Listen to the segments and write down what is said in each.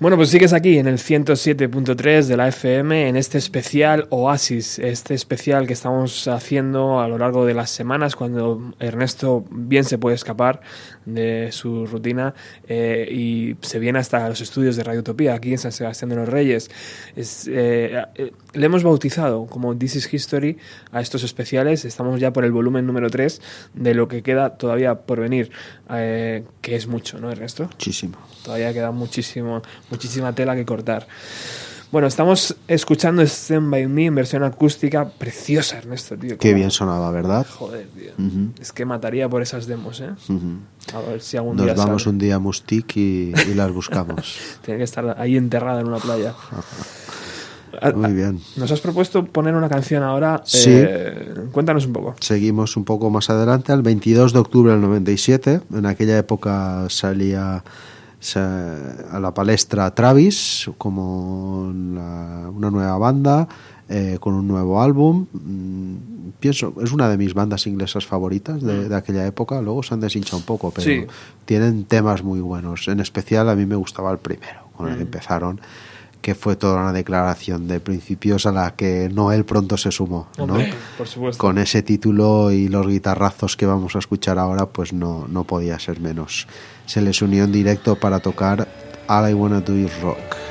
Bueno, pues sigues aquí en el 107.3 de la FM, en este especial Oasis, este especial que estamos haciendo a lo largo de las semanas cuando Ernesto bien se puede escapar de su rutina eh, y se viene hasta los estudios de Radio Utopía, aquí en San Sebastián de los Reyes. Es, eh, eh, le hemos bautizado como This is History a estos especiales, estamos ya por el volumen número 3 de lo que queda todavía por venir, que es mucho, ¿no, Ernesto? Muchísimo. Todavía queda muchísimo muchísima tela que cortar. Bueno, estamos escuchando Stand By Me en versión acústica preciosa, Ernesto, tío. Qué bien sonaba, ¿verdad? Joder, tío. Es que mataría por esas demos, ¿eh? A ver si algún Nos día vamos un día a Mustic y, las buscamos. Tiene que estar ahí enterrada en una playa. Muy bien. Nos has propuesto poner una canción ahora. Sí. Eh, cuéntanos un poco. Seguimos un poco más adelante, al 22 de octubre del 97. En aquella época salía a la palestra Travis como una nueva banda eh, con un nuevo álbum. Mm, pienso, es una de mis bandas inglesas favoritas de, aquella época. Luego se han deshinchado un poco, pero tienen temas muy buenos. En especial a mí me gustaba el primero, con el que empezaron que fue toda una declaración de principios a la que Noel pronto se sumó. ¿no? Con ese título y los guitarrazos que vamos a escuchar ahora, pues no, no podía ser menos se les unió en directo para tocar All I Wanna Do Is Rock.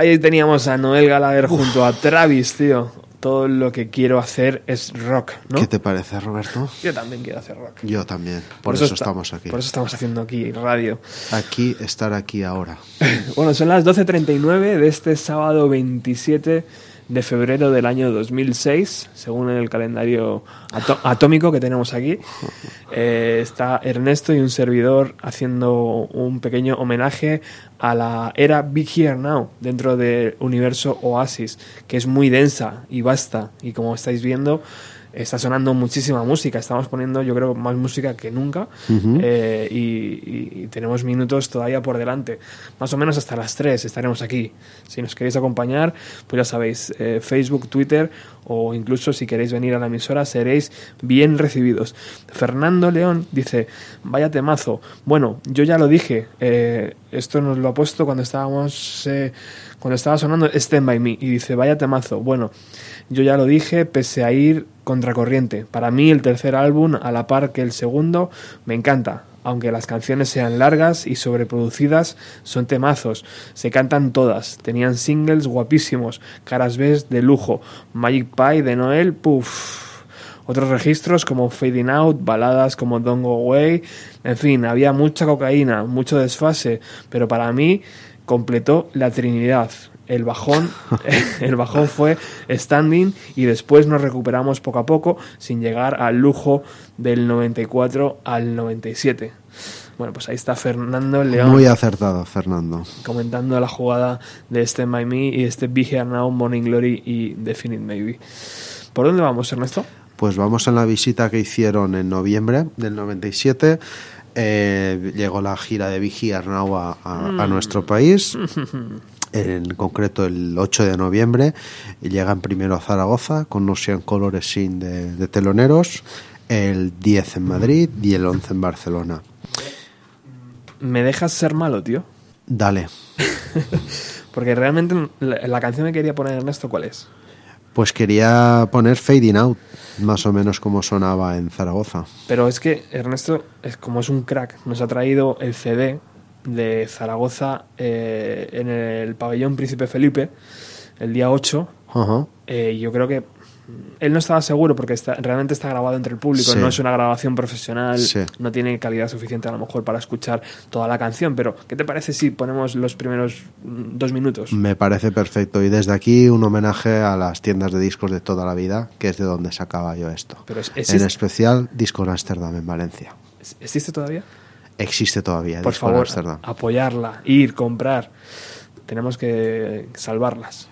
Ahí teníamos a Noel Gallagher junto a Travis, tío. Todo lo que quiero hacer es rock, ¿no? ¿Qué te parece, Roberto? Yo también quiero hacer rock. Yo también. Por, eso, esta- estamos aquí. Por eso estamos haciendo aquí radio. Aquí, estar aquí ahora. Bueno, son las 12.39 de este sábado 27 de febrero del año 2006, según el calendario atómico que tenemos aquí. Eh, está Ernesto y un servidor haciendo un pequeño homenaje a la era Big Here Now dentro del universo Oasis, que es muy densa y vasta. Y como estáis viendo, está sonando muchísima música. Estamos poniendo, yo creo, más música que nunca. Eh, y, tenemos minutos todavía por delante. Más o menos hasta las 3 estaremos aquí. Si nos queréis acompañar, pues ya sabéis, eh, Facebook, Twitter o incluso si queréis venir a la emisora, seréis bien recibidos. Fernando León dice, vaya temazo. Bueno, yo ya lo dije, eh, esto nos lo ha puesto cuando estábamos... cuando estaba sonando Stand By Me y dice, vaya temazo. Bueno, yo ya lo dije, pese a ir contracorriente. Para mí el tercer álbum, a la par que el segundo, me encanta. Aunque las canciones sean largas y sobreproducidas, son temazos. Se cantan todas. Tenían singles guapísimos, caras B de lujo, Magic Pie de Noel, puff. Otros registros como Fading Out, baladas como Don't Go Away, en fin, había mucha cocaína, mucho desfase, pero para mí completó la Trinidad. El bajón, el bajón fue standing y después nos recuperamos poco a poco sin llegar al lujo del 94 al 97. Bueno, pues ahí está Fernando León Muy acertado, Fernando. comentando la jugada de este My Me y este Be Here Now, Morning Glory y Definite Maybe. ¿Por dónde vamos, Ernesto? Pues vamos a la visita que hicieron en noviembre del 97. Eh, llegó la gira de Vigi Arnau a, a- a nuestro país. En concreto el 8 de noviembre. Y llegan primero a Zaragoza con Ocean Colores Sin de, de teloneros. El 10 en Madrid y el 11 en Barcelona. ¿Me dejas ser malo, tío? Dale. Porque realmente la, la canción que quería poner Ernesto, ¿cuál es? Pues quería poner Fading Out, más o menos como sonaba en Zaragoza. Pero es que Ernesto, es como es un crack, nos ha traído el CD de Zaragoza eh, en el pabellón Príncipe Felipe el día 8. Ajá. Eh, yo creo que él no estaba seguro porque está, realmente está grabado entre el público, Sí. no es una grabación profesional, Sí. no tiene calidad suficiente a lo mejor para escuchar toda la canción, pero ¿qué te parece si ponemos los primeros mm, dos minutos? Me parece perfecto. Y desde aquí un homenaje a las tiendas de discos de toda la vida, que es de donde sacaba yo esto. Pero es- en especial Disco Amsterdam en Valencia. ¿Existe todavía? Existe todavía Por favor, apoyarla, ir, comprar. Tenemos que salvarlas.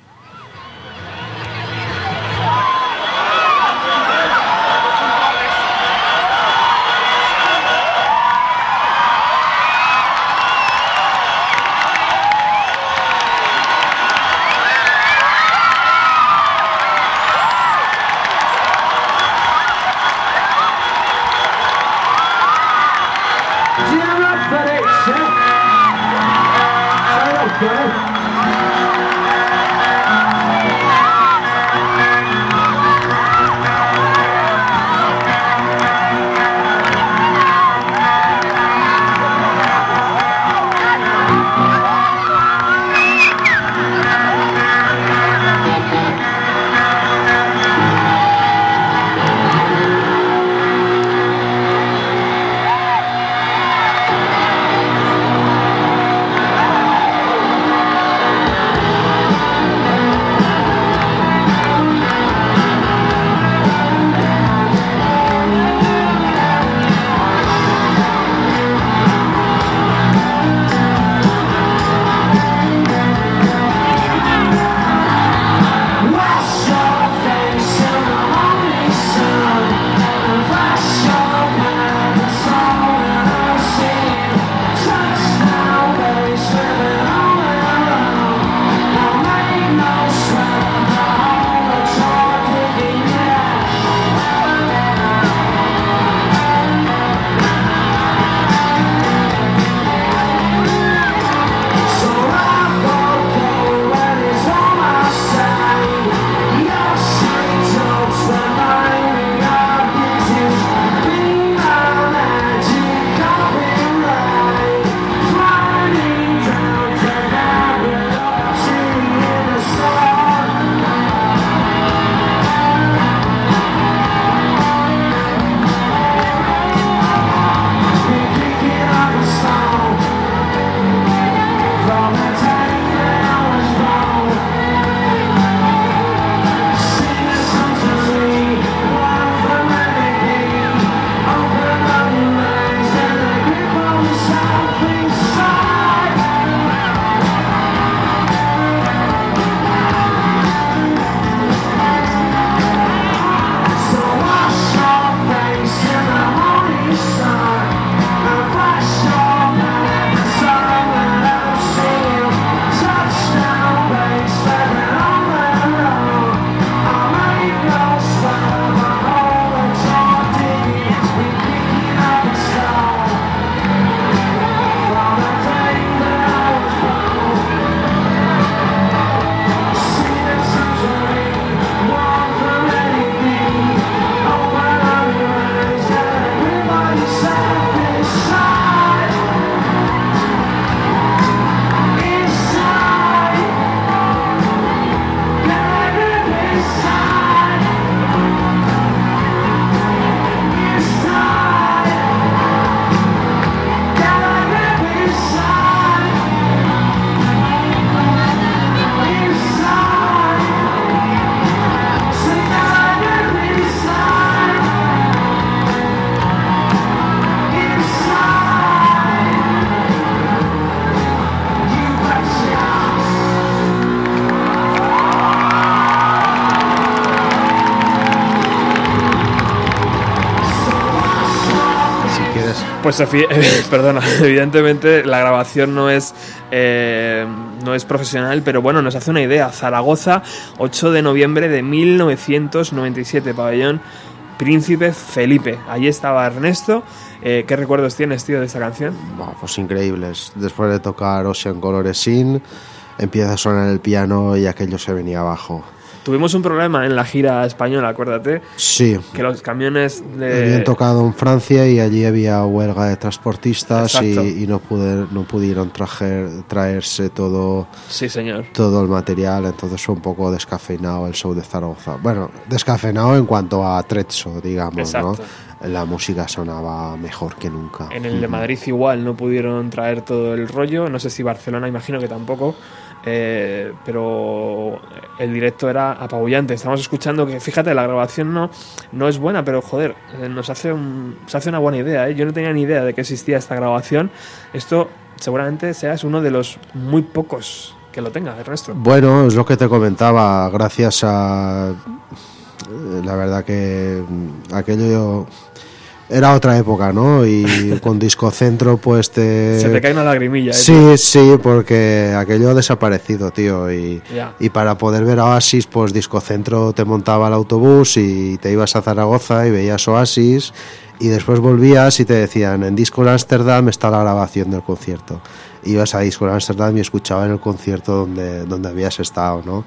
Pues perdona, evidentemente la grabación no es, eh, no es profesional, pero bueno, nos hace una idea. Zaragoza, 8 de noviembre de 1997, pabellón Príncipe Felipe. Allí estaba Ernesto. Eh, ¿Qué recuerdos tienes, tío, de esta canción? pues increíbles. Después de tocar Ocean Colores Sin, empieza a sonar el piano y aquello se venía abajo. Tuvimos un problema en la gira española, acuérdate. Sí. Que los camiones de... Habían tocado en Francia y allí había huelga de transportistas y, no, no pudieron traerse todo, sí, señor. todo el material, entonces fue un poco descafeinado el show de Zaragoza. Bueno, descafeinado en cuanto a trezzo, digamos, ¿no? La música sonaba mejor que nunca. En el de Madrid igual no pudieron traer todo el rollo, no sé si Barcelona, imagino que tampoco. Eh, pero el directo era apabullante. Estamos escuchando que, fíjate, la grabación no, no es buena, pero joder, eh, nos hace, un, se hace una buena idea. ¿eh? Yo no tenía ni idea de que existía esta grabación. Esto seguramente seas uno de los muy pocos que lo tenga, resto Bueno, es lo que te comentaba, gracias a... La verdad que aquello era otra época, ¿no? Y con Disco Centro, pues te. Se te cae una lagrimilla, ¿eh? Sí, sí, porque aquello ha desaparecido, tío. Y, y para poder ver Oasis, pues Disco Centro te montaba el autobús y te ibas a Zaragoza y veías Oasis. Y después volvías y te decían: en Disco Amsterdam está la grabación del concierto. Ibas a Disco Amsterdam y escuchabas el concierto donde, donde habías estado, ¿no?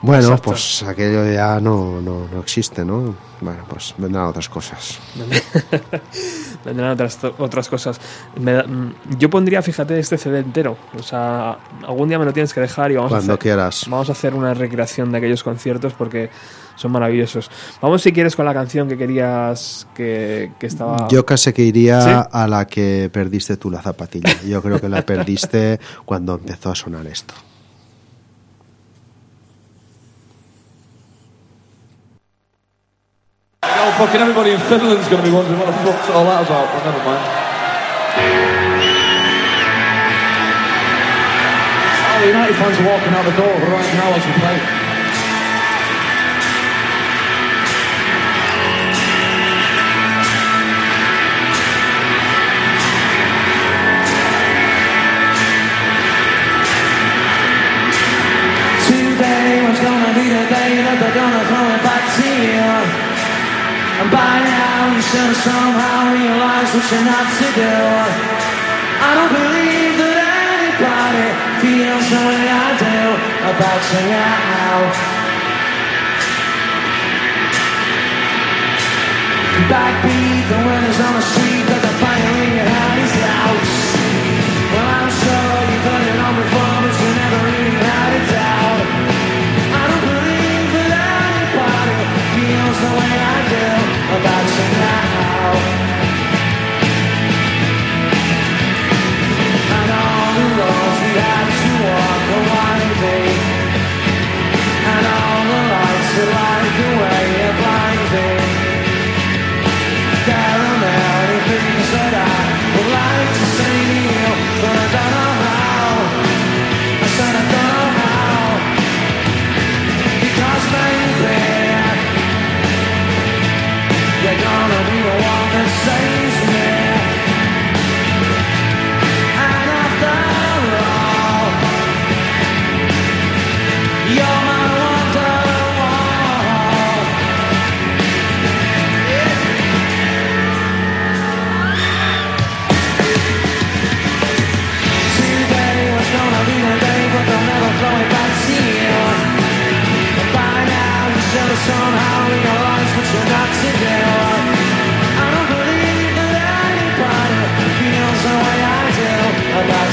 Bueno, pues aquello ya no, no, no, existe, ¿no? Bueno, pues vendrán otras cosas. vendrán otras, otras cosas. Mm, yo pondría, fíjate, este CD entero. O sea, algún día me lo tienes que dejar y vamos Cuando a hacer, quieras. Vamos a hacer una recreación de aquellos conciertos porque son maravillosos. Vamos, si quieres, con la canción que querías que, que estaba. Yo casi que iría a la que perdiste tú la zapatilla. Yo creo que la perdiste cuando empezó a sonar esto. Fucking everybody in Finland's going to be wondering what the fuck's all that about, but never mind. Oh, the United fans are walking out the door right now as we play. Gonna be the day that they're gonna And by now you should have somehow realized what you're not to do. I don't believe that anybody feels the way I do about you now. Backbeat, the winners on the street, but the fire in your eyes out. Well, I'm sure you've heard it all before, feels the way I do about you now. And all the roads we had gonna be the one that saves me. And after all. You're my wonderwall. Today was gonna be the day But they'll never throw it back to you. By now you should somehow realized what you're not to do.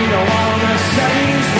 We don't wanna change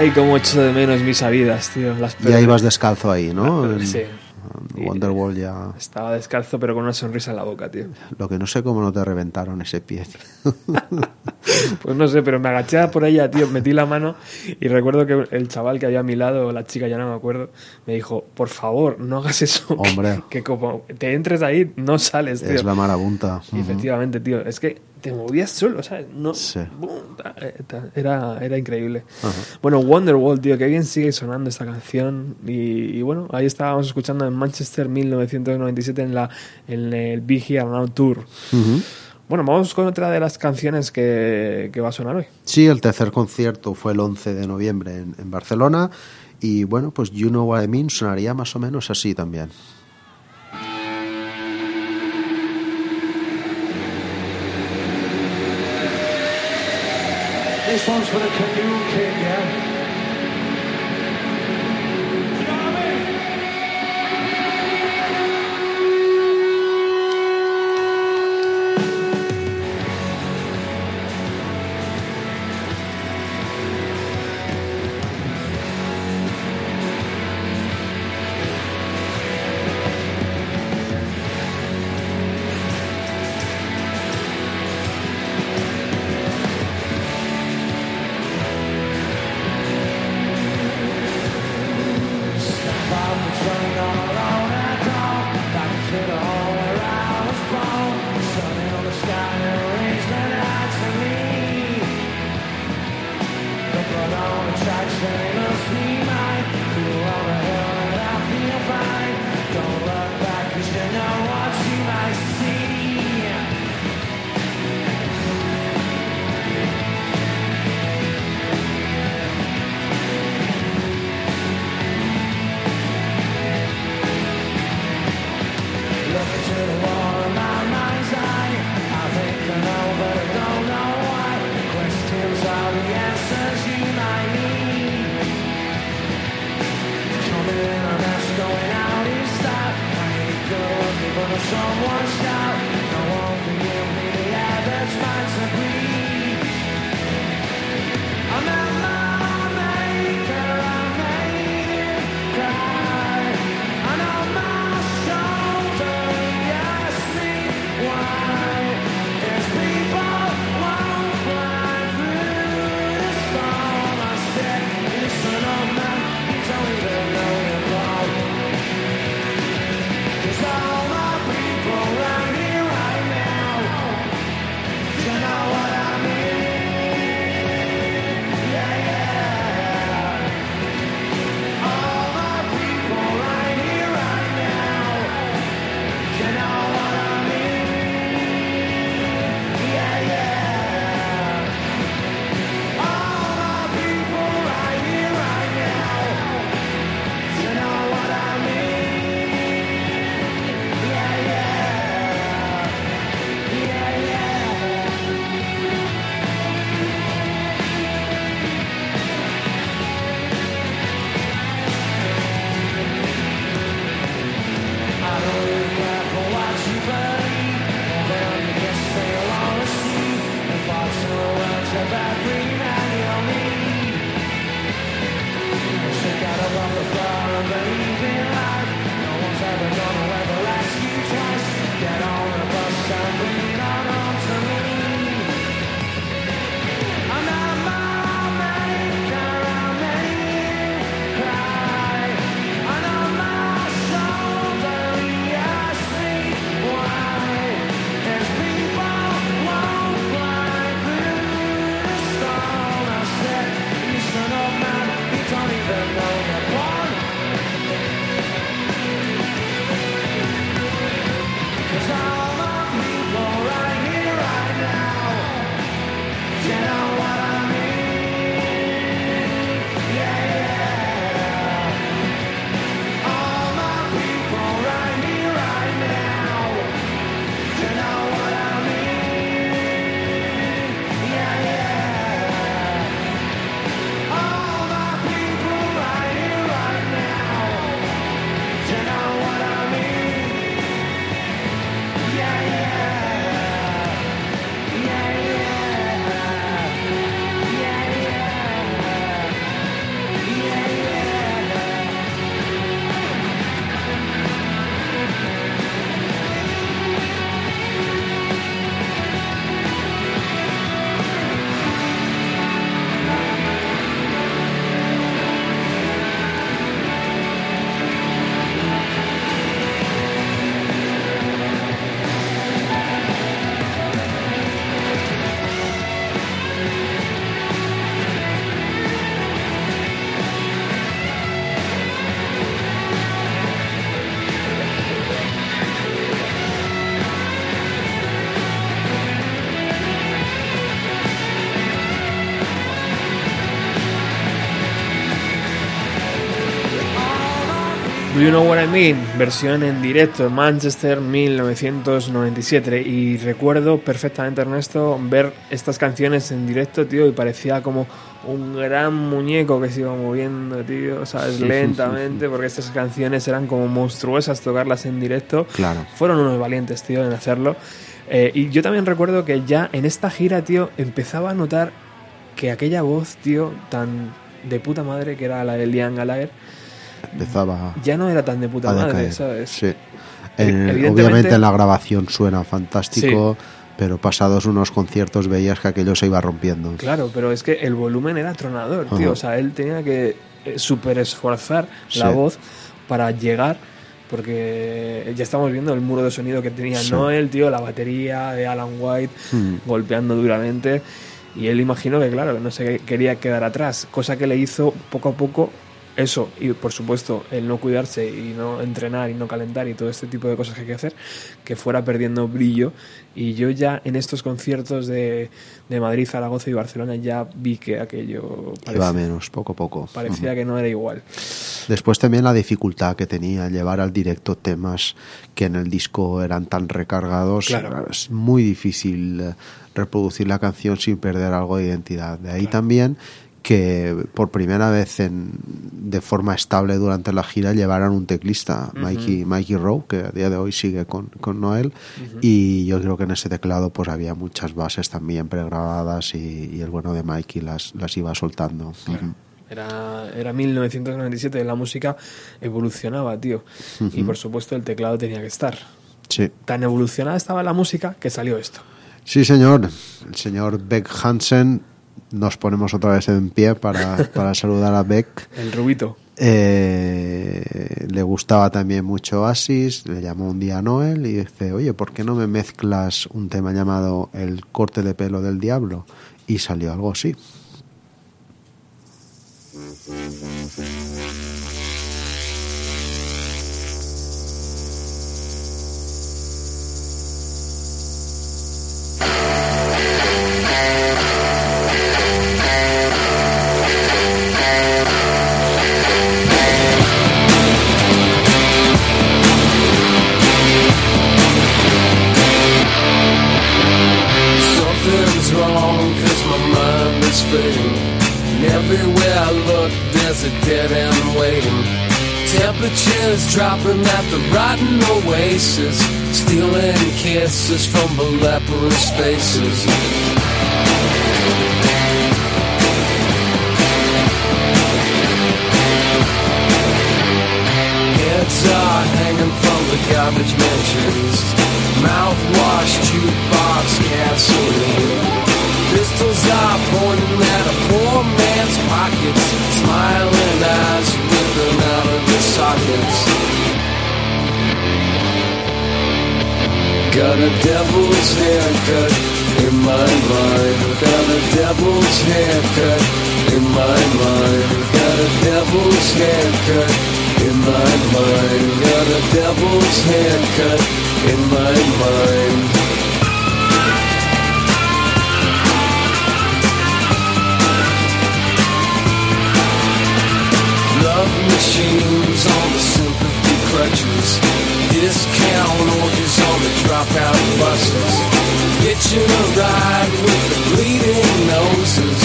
Ay, cómo echo de menos mis salidas, tío. Las Ya ibas descalzo ahí, ¿no? Sí. Wonderwall ya... Estaba descalzo, pero con una sonrisa en la boca, tío. Lo que no sé cómo no te reventaron ese pie. tío. Pues no sé, pero me agaché por ella, tío, metí la mano y recuerdo que el chaval que había a mi lado, la chica, ya no me acuerdo, me dijo, por favor, no hagas eso. Hombre. Que, que como te entres ahí, no sales, tío. es la marabunta. Y efectivamente, tío, es que te movías solo, ¿sabes? No, Sí. Eh, era, era increíble. Bueno, Wonderwall, tío, que bien sigue sonando esta canción. Y, y bueno, ahí estábamos escuchando en Manchester 1997 en, la, en el Big Here Now Tour. Bueno, vamos con otra de las canciones que, que va a sonar hoy. Sí, el tercer concierto fue el 11 de noviembre en, en Barcelona y bueno, pues You Know What I Mean sonaría más o menos así también. This one's for the canoe Do You Know What I Mean? Versión en directo Manchester 1997 y recuerdo perfectamente Ernesto ver estas canciones en directo, tío, y parecía como un gran muñeco que se iba moviendo, tío, sabes, lentamente, porque estas canciones eran como monstruosas tocarlas en directo. Claro. Fueron unos valientes, tío, en hacerlo. Eh, y yo también recuerdo que ya en esta gira, tío, empezaba a notar que aquella voz, tío, tan de puta madre que era la de Liam Gallagher, Empezaba ya no era tan de puta madre. ¿sabes? Sí. Obviamente en la grabación suena fantástico, pero pasados unos conciertos veías que aquello se iba rompiendo. Claro, pero es que el volumen era tronador, tío. O sea, él tenía que eh, super esforzar Sí. la voz para llegar, porque ya estamos viendo el muro de sonido que tenía Sí. Noel, tío, la batería de Alan White Hmm. golpeando duramente. Y él imagino que, claro, que no se quería quedar atrás, cosa que le hizo poco a poco eso. Y por supuesto, el no cuidarse y no entrenar y no calentar y todo este tipo de cosas que hay que hacer, que fuera perdiendo brillo. Y yo ya en estos conciertos de, de Madrid, Zaragoza y Barcelona ya vi que aquello Iba parecía, menos, poco a poco. parecía que no era igual. Después también la dificultad que tenía llevar al directo temas que en el disco eran tan recargados. Claro. Es muy difícil eh, reproducir la canción sin perder algo de identidad. De ahí también que por primera vez en, de forma estable durante la gira llevaran un teclista, Mikey, Mikey Rowe, que a día de hoy sigue con, con Noel, y yo creo que en ese teclado pues había muchas bases también pregrabadas y, y el bueno de Mikey las, las iba soltando. Era, era 1997, la música evolucionaba, tío. Y por supuesto el teclado tenía que estar. Sí. Tan evolucionada estaba la música que salió esto. Sí, señor. El señor Beck Hansen. Nos ponemos otra vez en pie para, para saludar a Beck. El rubito. Eh, le gustaba también mucho Oasis, le llamó un día a Noel y dice, oye, ¿por qué no me mezclas un tema llamado El corte de pelo del diablo? Y salió algo así. Is fading And everywhere I look there's a dead end waiting. Temperatures dropping at the rotten oasis. Stealing kisses from the leprous faces. Heads are hanging from the garbage mentions Mouthwash, jukebox, gasoline Pistols are pointing at a poor man's pockets Smiling eyes ripping out of the sockets. Got a devil's haircut in my mind. Got a devil's haircut in my mind. Got a devil's haircut in my mind. Got a devil's haircut in my mind machines on the sympathy crutches. Discount orders on the dropout buses. Hitching a ride with the bleeding noses.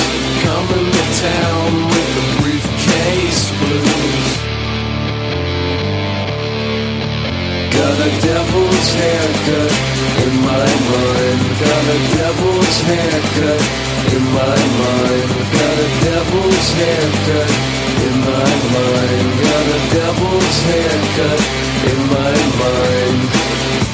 Coming to town with the briefcase blues. Got a devil's haircut in my mind. Got a devil's haircut in my mind haircut in my mind. Got a devil's haircut in my mind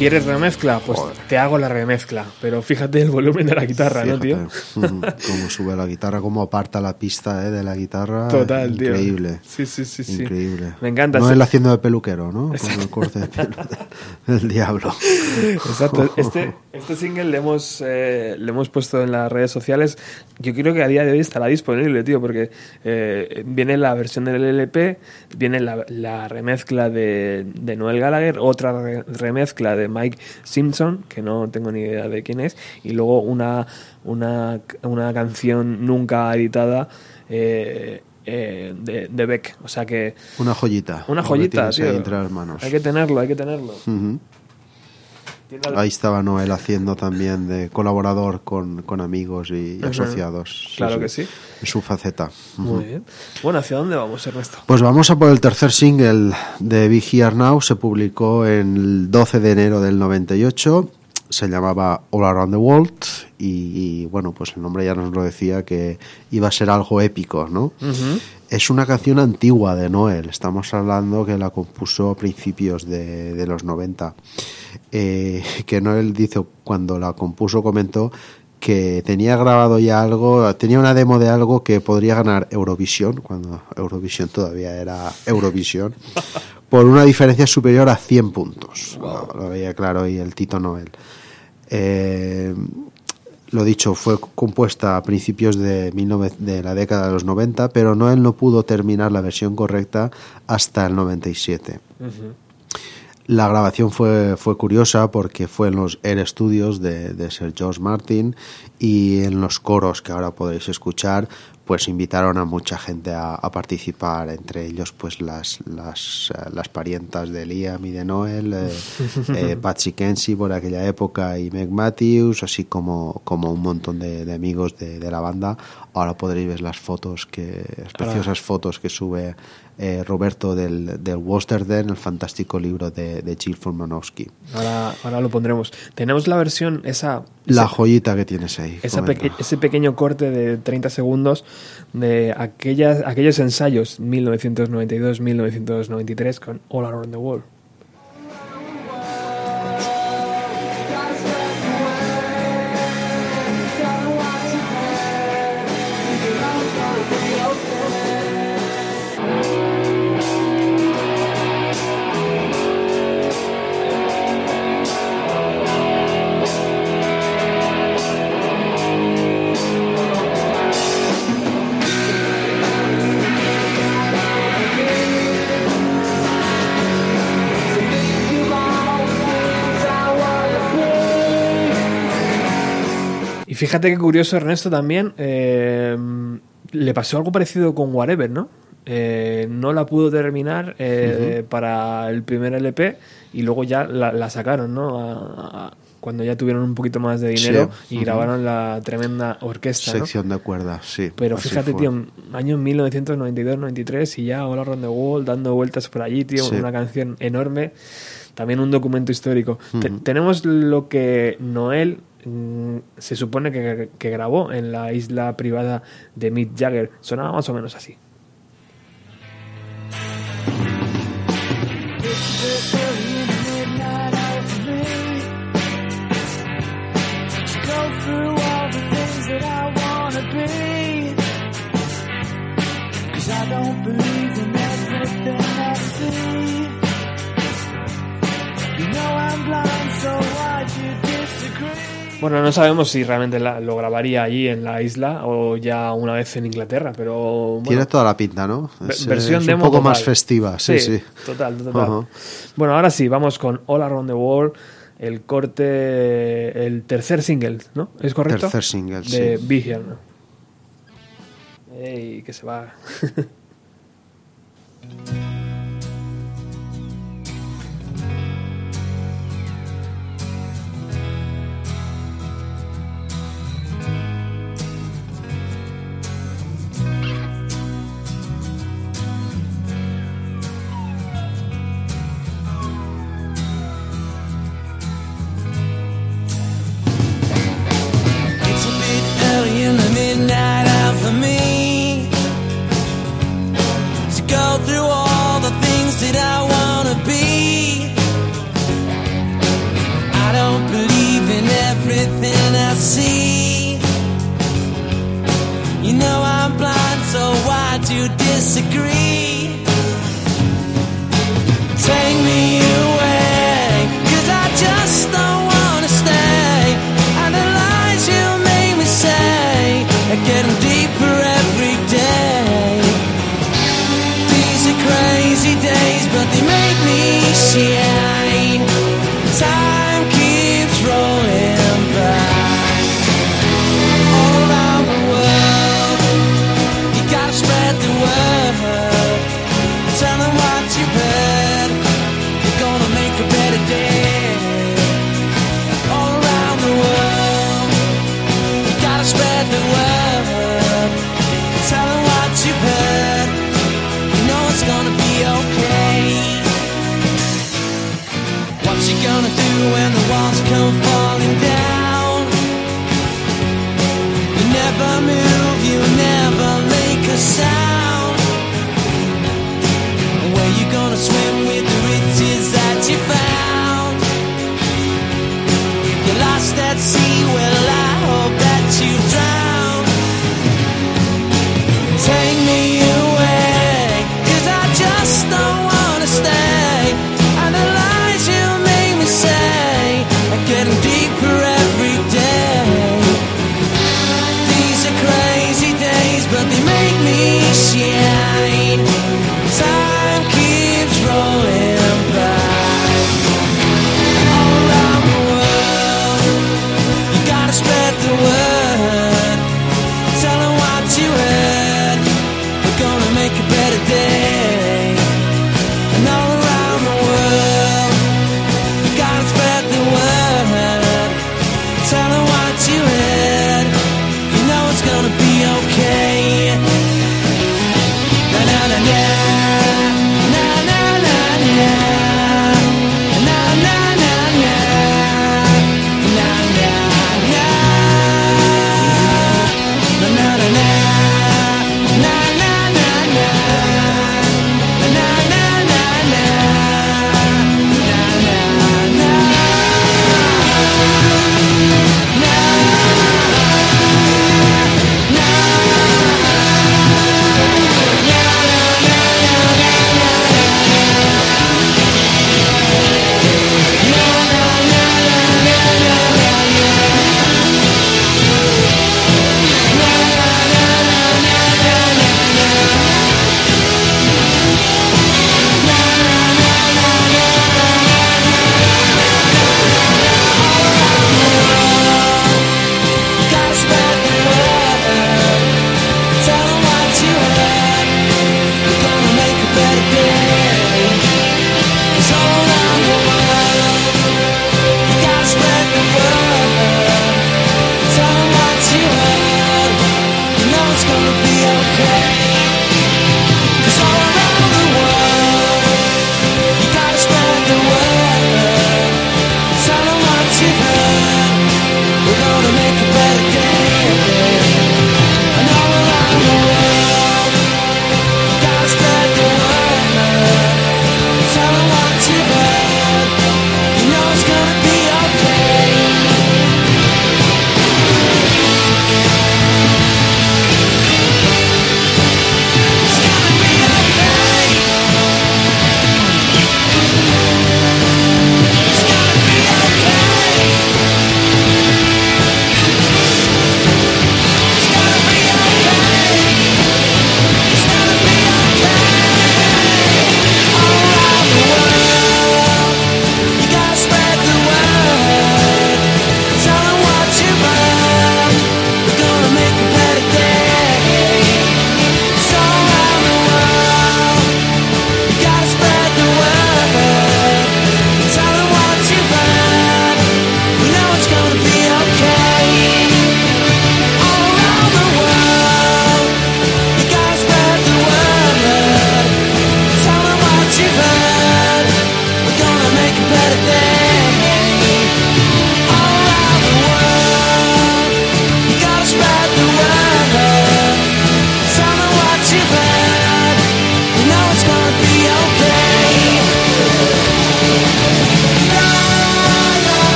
¿Quieres remezcla? Pues te hago la remezcla. Pero fíjate el volumen de la guitarra, ¿no, tío? Ujú, cómo sube la guitarra, cómo aparta la pista eh, de la guitarra. Total, tío. Increíble. Sí, sí, sí, sí. Increíble. Me encanta. No Sí. él haciendo de peluquero, ¿no? Con el corte de pelo del, diablo. Exacto. Este, este single le hemos, eh, le hemos puesto en las redes sociales. Yo creo que a día de hoy estará disponible, tío, porque eh, viene la versión del LP, viene la, la remezcla de, de Noel Gallagher, otra re- remezcla de Mike Simpson, que no tengo ni idea de quién es, y luego una, una, una canción nunca editada. eh, eh, de, de Beck, o sea que Una joyita. una que joyita, tío. las manos. Hay que tenerlo, hay que tenerlo. Ahí estaba Noel haciendo también de colaborador con, con amigos y asociados. Claro que sí. En su faceta. Muy bien. Bueno, ¿hacia dónde vamos, Ernesto? Pues vamos a por el tercer single de Big Here Now. Se publicó el 12 de enero del 98. Se llamaba All Around the World. Y, y, bueno, pues el nombre ya nos lo decía que iba a ser algo épico, ¿no? Es una canción antigua de Noel. Estamos hablando que la compuso a principios de, de los 90. Eh, que Noel dice, cuando la compuso, comentó que tenía grabado ya algo, tenía una demo de algo que podría ganar Eurovisión, cuando Eurovisión todavía era Eurovisión, por una diferencia superior a 100 puntos. Lo, lo veía claro y el Tito Noel. Eh, lo dicho, fue compuesta a principios de, 19 de la década de los 90, pero Noel no pudo terminar la versión correcta hasta el 97. La grabación fue, fue curiosa porque fue en los Air Studios de, de Sir George Martin y en los coros que ahora podéis escuchar pues invitaron a mucha gente a, a participar, entre ellos pues las, las, eh, las parientas de Liam y de Noel, eh, eh, Patsy Kenzie por aquella época y Meg Matthews, así como, como un montón de, de amigos de, de la banda. Ahora podréis ver las fotos, que, las preciosas fotos que sube eh, Roberto del, del Wosterden, el fantástico libro de, de Jill Formanowski. Ahora, ahora lo pondremos. Tenemos la versión, esa. La joyita que tienes ahí. esa ese pequeño corte de 30 segundos de aquellas, aquellos ensayos 1992-1993 con All Around the World. Fíjate qué curioso, Ernesto, también. eh, le pasó algo parecido con Whatever, ¿no? Eh, no la pudo terminar eh, para el primer LP y luego ya la, la sacaron, ¿no? A- a- cuando ya tuvieron un poquito más de dinero Sí, y grabaron la tremenda orquesta, ¿no? Sección de cuerdas, sí. Pero fíjate, fue. tío, año 1992-93 y ya All Around the World dando vueltas por allí, tío, Sí. una canción enorme. También un documento histórico. Te- tenemos lo que Noel se supone que, grabó en la isla privada de Mick Jagger. Sonaba más o menos así. I'm blind, so why'd you disagree? Bueno, no sabemos si realmente lo grabaría allí en la isla o ya una vez en Inglaterra, pero. Tiene toda la pinta, ¿no? Es, eh, versión es demo. Un poco más festiva, sí, sí. Total, total. Bueno, ahora sí, vamos con All Around the World, el corte, el tercer single, ¿no? ¿Es correcto? Tercer single, de sí. ¿no? ¡Ey, que se va! see. You know I'm blind, so why do you disagree?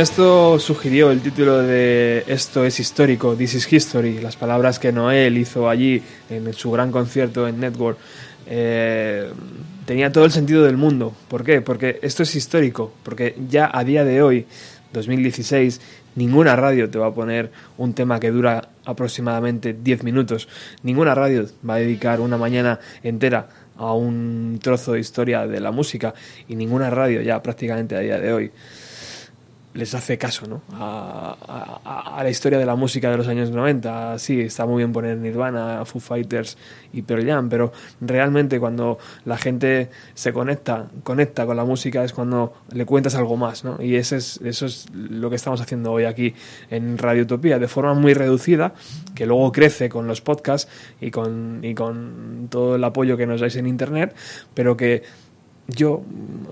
Ernesto sugirió el título de Esto es histórico, This is History, las palabras que Noel hizo allí en su gran concierto en Network, eh, tenía todo el sentido del mundo. ¿Por qué? Porque esto es histórico, porque ya a día de hoy, 2016, ninguna radio te va a poner un tema que dura aproximadamente 10 minutos. Ninguna radio va a dedicar una mañana entera a un trozo de historia de la música y ninguna radio ya prácticamente a día de hoy les hace caso ¿no? a, la historia de la música de los años 90. Sí, está muy bien poner Nirvana, Foo Fighters y Pearl Jam, pero realmente cuando la gente se conecta, conecta con la música es cuando le cuentas algo más. ¿no? Y ese es, eso es lo que estamos haciendo hoy aquí en Radio Utopía, de forma muy reducida, que luego crece con los podcasts y con, y con todo el apoyo que nos dais en Internet, pero que yo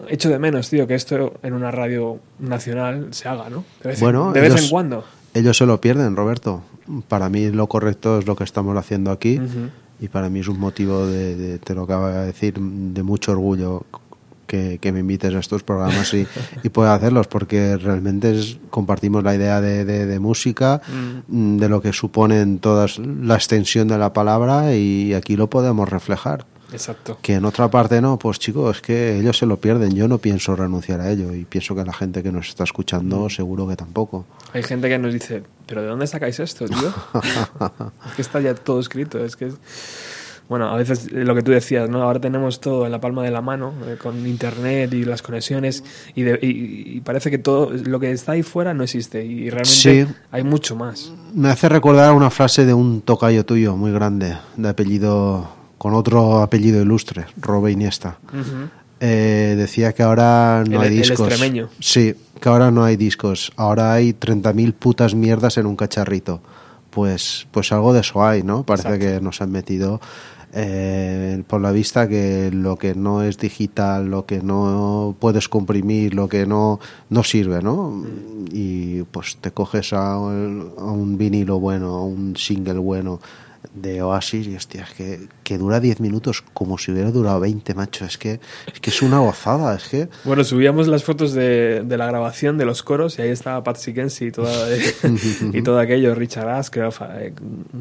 echo de menos, tío, que esto en una radio nacional se haga, ¿no? De vez, en- Bueno, de vez ellos- en cuando. Ellos se lo pierden, Roberto. Para mí lo correcto es lo que estamos haciendo aquí y para mí es un motivo de, de- te lo acabo de decir, de mucho orgullo que, que me invites a estos programas y, y pueda hacerlos porque realmente es- compartimos la idea de, de- de música, mm, de lo que suponen todas la extensión de la palabra y aquí lo podemos reflejar. Exacto. Que en otra parte no, pues chicos, es que ellos se lo pierden. Yo no pienso renunciar a ello y pienso que la gente que nos está escuchando seguro que tampoco. Hay gente que nos dice, ¿pero de dónde sacáis esto, tío? es que está ya todo escrito, es que es... Bueno, a veces lo que tú decías, ¿no? Ahora tenemos todo en la palma de la mano, eh, con internet y las conexiones, y, de- y- y parece que todo lo que está ahí fuera no existe, y realmente Sí. hay mucho más. Me hace recordar una frase de un tocayo tuyo muy grande, de apellido, con otro apellido ilustre, Robe Iniesta. Eh, decía que ahora no El- hay el discos. extremeño. Sí, que ahora no hay discos. Ahora hay 30.000 putas mierdas en un cacharrito. Pues, pues algo de eso hay, ¿no? Parece Exacto. que nos han metido eh, por la vista que lo que no es digital, lo que no puedes comprimir, lo que no, no sirve, ¿no? Y pues te coges a, a un vinilo bueno, a un single bueno de Oasis y hostia, es que, que dura 10 minutos como si hubiera durado 20, macho. Es que es, que es una gozada, es que... Bueno, subíamos las fotos de, de la grabación de los coros y ahí estaba Patsy Kenzie y, toda, y todo aquello, Richard Ash, creo, eh,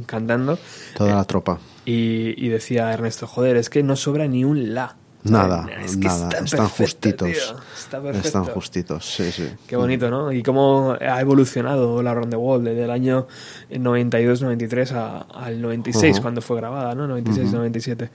cantando. Toda la tropa. Y, y decía Ernesto, joder, es que no sobra ni un la. Nada, Es que nada. está Están justitos. Está. Están justitos, sí, sí. Qué bonito, ¿no? Y cómo ha evolucionado la Round the Wall desde el año 92-93 a- al 96, Ujú. cuando fue grabada, ¿no? 96-97.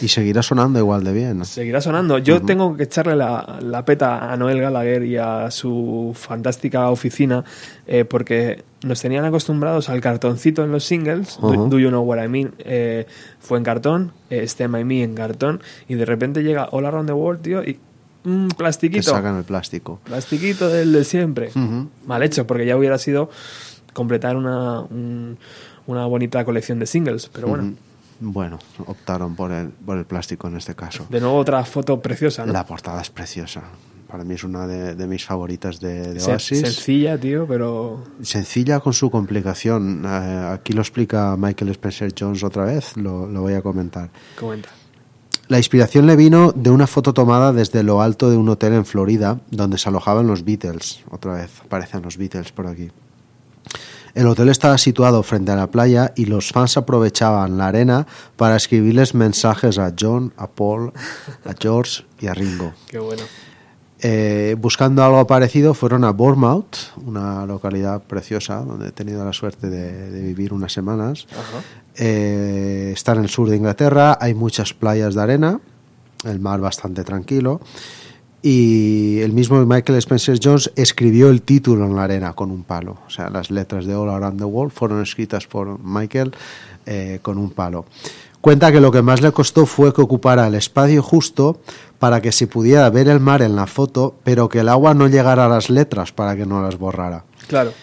Y seguirá sonando igual de bien. Seguirá sonando. Yo tengo que echarle la, la peta a Noel Gallagher y a su fantástica oficina eh, porque nos tenían acostumbrados al cartoncito en los singles. Do- Ujú. Do, You Know What I Mean eh, fue en cartón, eh, Stand By Me en cartón y de repente llega All Around the World, tío, y un Que plastiquito. sacan el plástico. Plastiquito del de siempre. Mal hecho, porque ya hubiera sido completar una, un- una bonita colección de singles. Pero bueno. Bueno, optaron por el, por el plástico en este caso. de nuevo otra foto preciosa, ¿no? La portada es preciosa. Para mí es una de, de mis favoritas de, de Oasis. Sencilla, tío, pero Sencilla con su complicación. Eh, aquí lo explica Michael Spencer Jones otra vez, lo, lo voy a comentar. comenta. La inspiración le vino de una foto tomada desde lo alto de un hotel en Florida, donde se alojaban los Beatles. Otra vez aparecen los Beatles por aquí. El hotel estaba situado frente a la playa y los fans aprovechaban la arena para escribirles mensajes a John, a Paul, a George y a Ringo. Qué bueno. Eh, buscando algo parecido fueron a Bournemouth, una localidad preciosa donde he tenido la suerte de, de vivir unas semanas. Eh, está en el sur de Inglaterra, hay muchas playas de arena, el mar bastante tranquilo. Y el mismo Michael Spencer Jones escribió el título en la arena con un palo. O sea, las letras de All Around the World fueron escritas por Michael eh, con un palo. Cuenta que lo que más le costó fue que ocupara el espacio justo para que se pudiera ver el mar en la foto, pero que el agua no llegara a las letras para que no las borrara. Claro.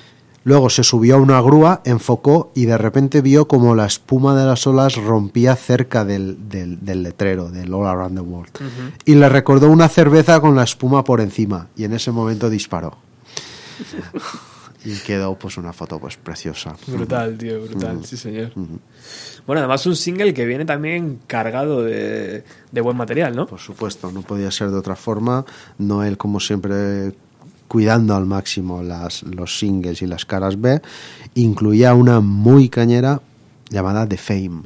Luego se subió a una grúa, enfocó y de repente vio como la espuma de las olas rompía cerca del, del- del letrero, del All Around the World. Y le recordó una cerveza con la espuma por encima y en ese momento disparó. y quedó pues una foto pues preciosa. Brutal, tío, brutal, sí señor. Bueno, además un single que viene también cargado de, de buen material, ¿no? Por supuesto, no podía ser de otra forma. Noel, como siempre, cuidando al máximo las, los singles y las caras B, incluía una muy cañera llamada The Fame.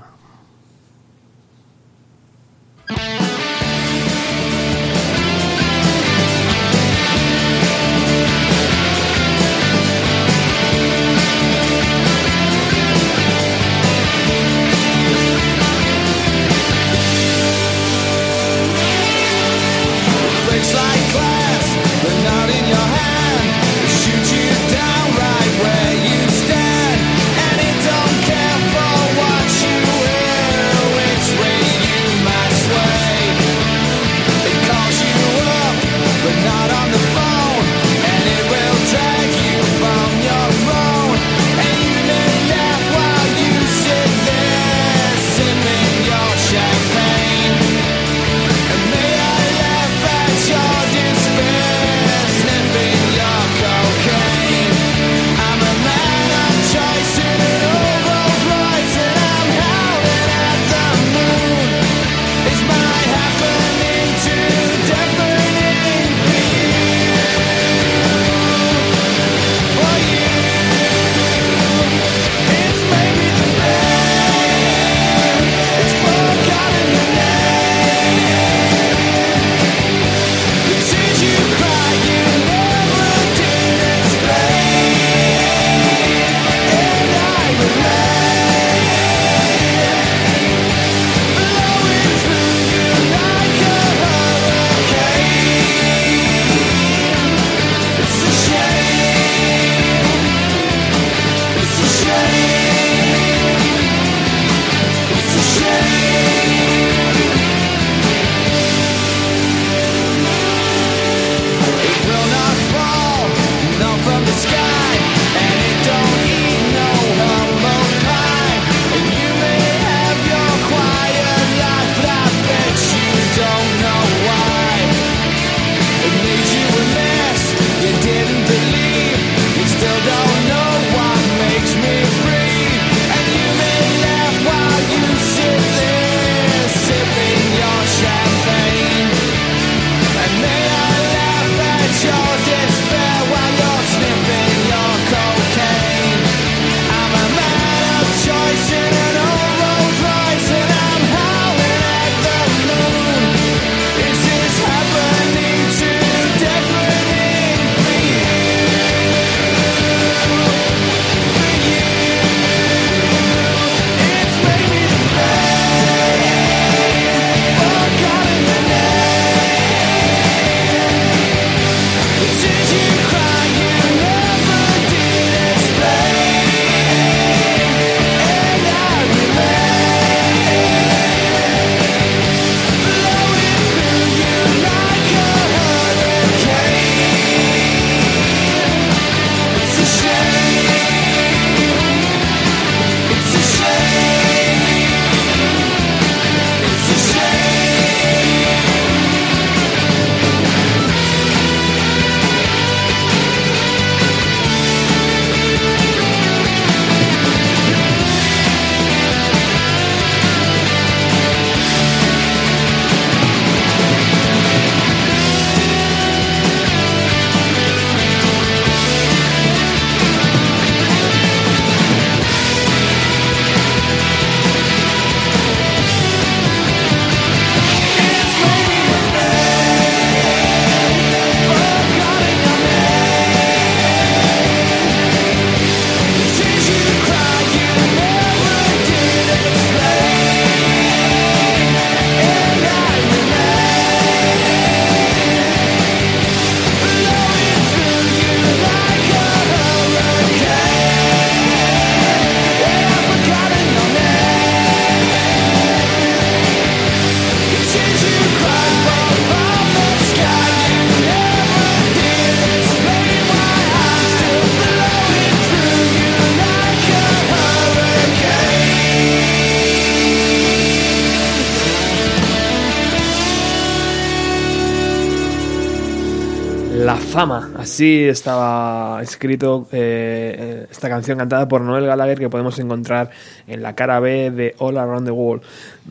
Así estaba escrito eh, esta canción cantada por Noel Gallagher que podemos encontrar en la cara B de All Around the World.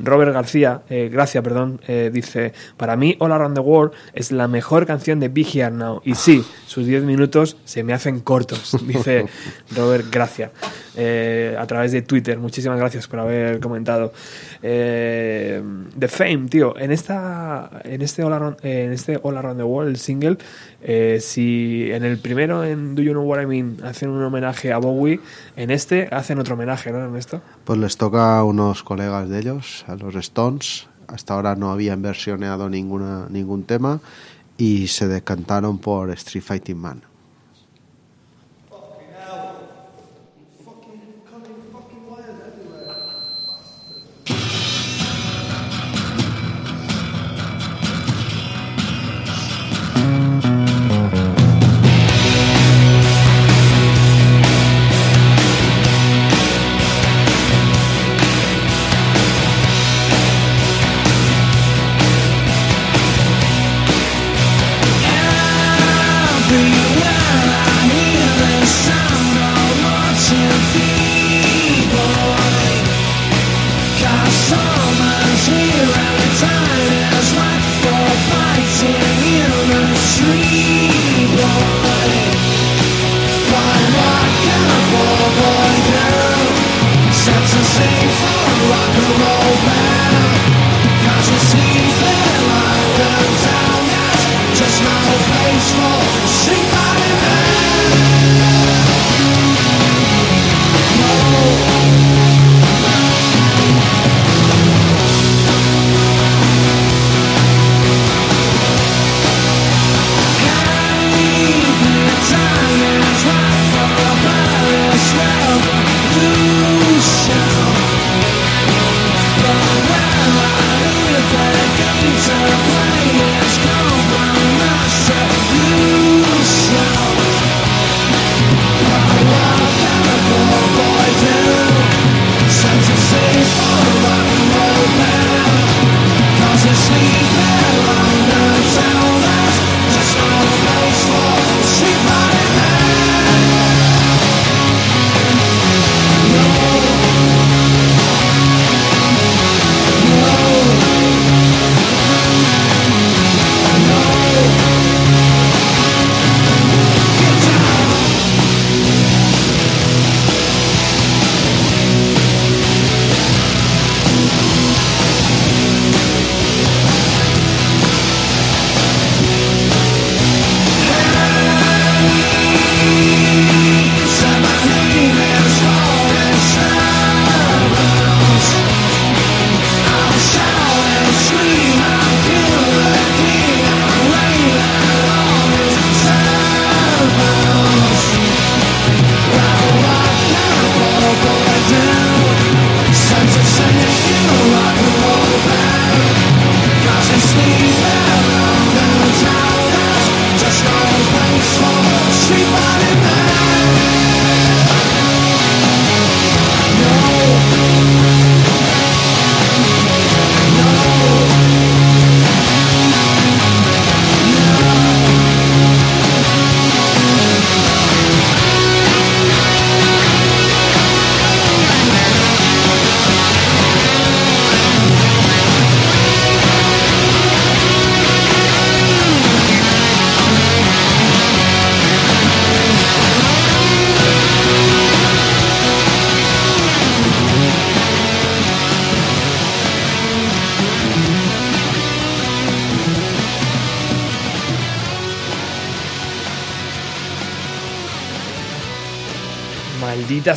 Robert García, eh, Gracia, perdón, eh, dice, para mí All Around the World es la mejor canción de Big Here Now. Y sí, sus 10 minutos se me hacen cortos, dice Robert Gracia, eh, a través de Twitter. Muchísimas gracias por haber comentado. Eh, The Fame, tío, en esta en este All Around, eh, en este All Around the World, el single, si en el primero, en Do You Know What I Mean, hacen un homenaje a Bowie, en este hacen otro homenaje, ¿no, Ernesto? Pues les toca a unos colegas de ellos, a los Stones. Hasta ahora no habían versioneado ninguna, ningún tema y se decantaron por Street Fighting Man.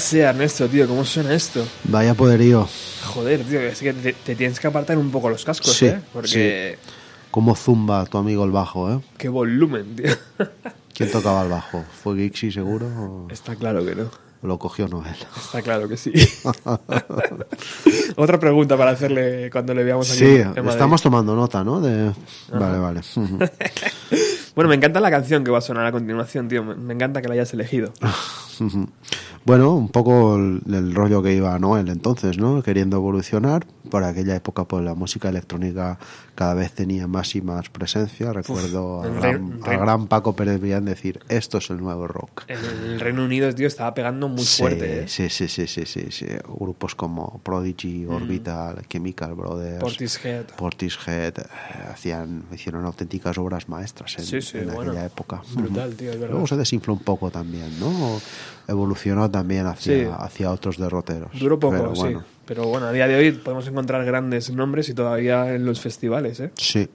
Sea, Ernesto, tío, ¿cómo suena esto? Vaya poderío. Joder, tío, es que te, te tienes que apartar un poco los cascos, Sí, ¿eh? Porque... Cómo zumba tu amigo el bajo, ¿eh? Qué volumen, tío. ¿Quién tocaba el bajo? ¿Fue Gixi seguro o Está claro que no. lo cogió Noel? Está claro que sí. Otra pregunta para hacerle cuando le veamos aquí. Sí, en estamos tomando nota, ¿no? De... Vale, vale. Bueno, me encanta la canción que va a sonar a continuación, tío. Me encanta que la hayas elegido. Bueno, un poco el, el rollo que iba Noel entonces, ¿no? Queriendo evolucionar. Por aquella época, pues la música electrónica cada vez tenía más y más presencia. Recuerdo el a, gran, a rey- gran Paco Pérez Villán decir, esto es el nuevo rock. En el Reino Unido, tío, estaba pegando muy Sí, fuerte. ¿eh? sí, sí, sí, sí, sí, sí. Grupos como Prodigy, Orbital, Chemical Brothers, Portishead. Portishead, eh, hacían, hicieron auténticas obras maestras en, Sí, sí, en bueno, aquella época. brutal, tío, es verdad. Luego se desinfló un poco también, ¿no? Evolucionó también hacia, Sí. hacia otros derroteros. Duró poco, Pero sí. bueno, Pero bueno, a día de hoy podemos encontrar grandes nombres y todavía en los festivales, ¿eh? Sí.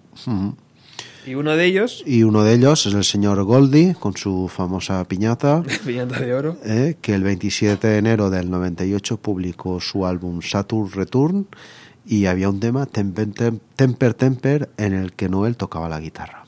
Y uno de ellos, Y uno de ellos es el señor Goldie, con su famosa piñata. Piñata de Oro, eh, que el 27 de enero del 98 publicó su álbum Saturn Return y había un tema, Temper Tem- Temper, Temper, en el que Noel tocaba la guitarra.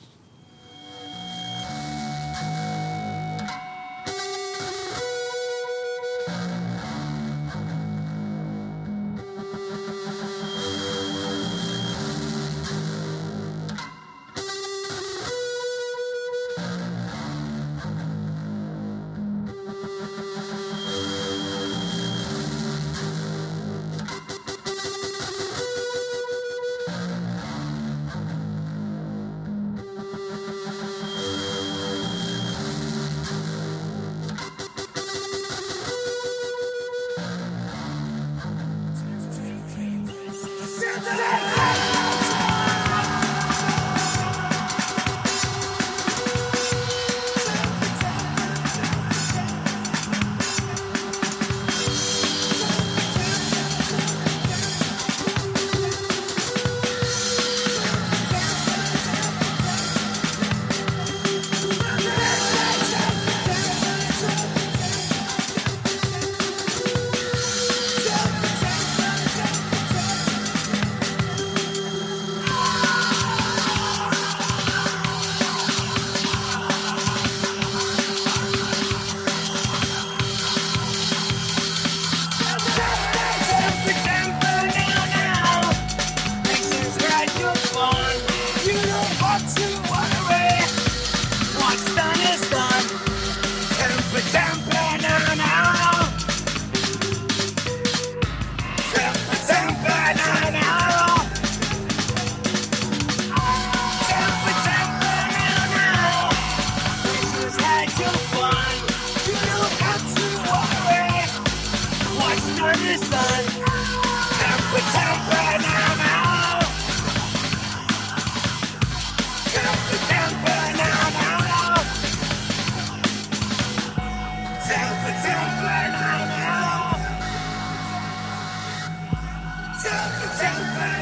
Temperature,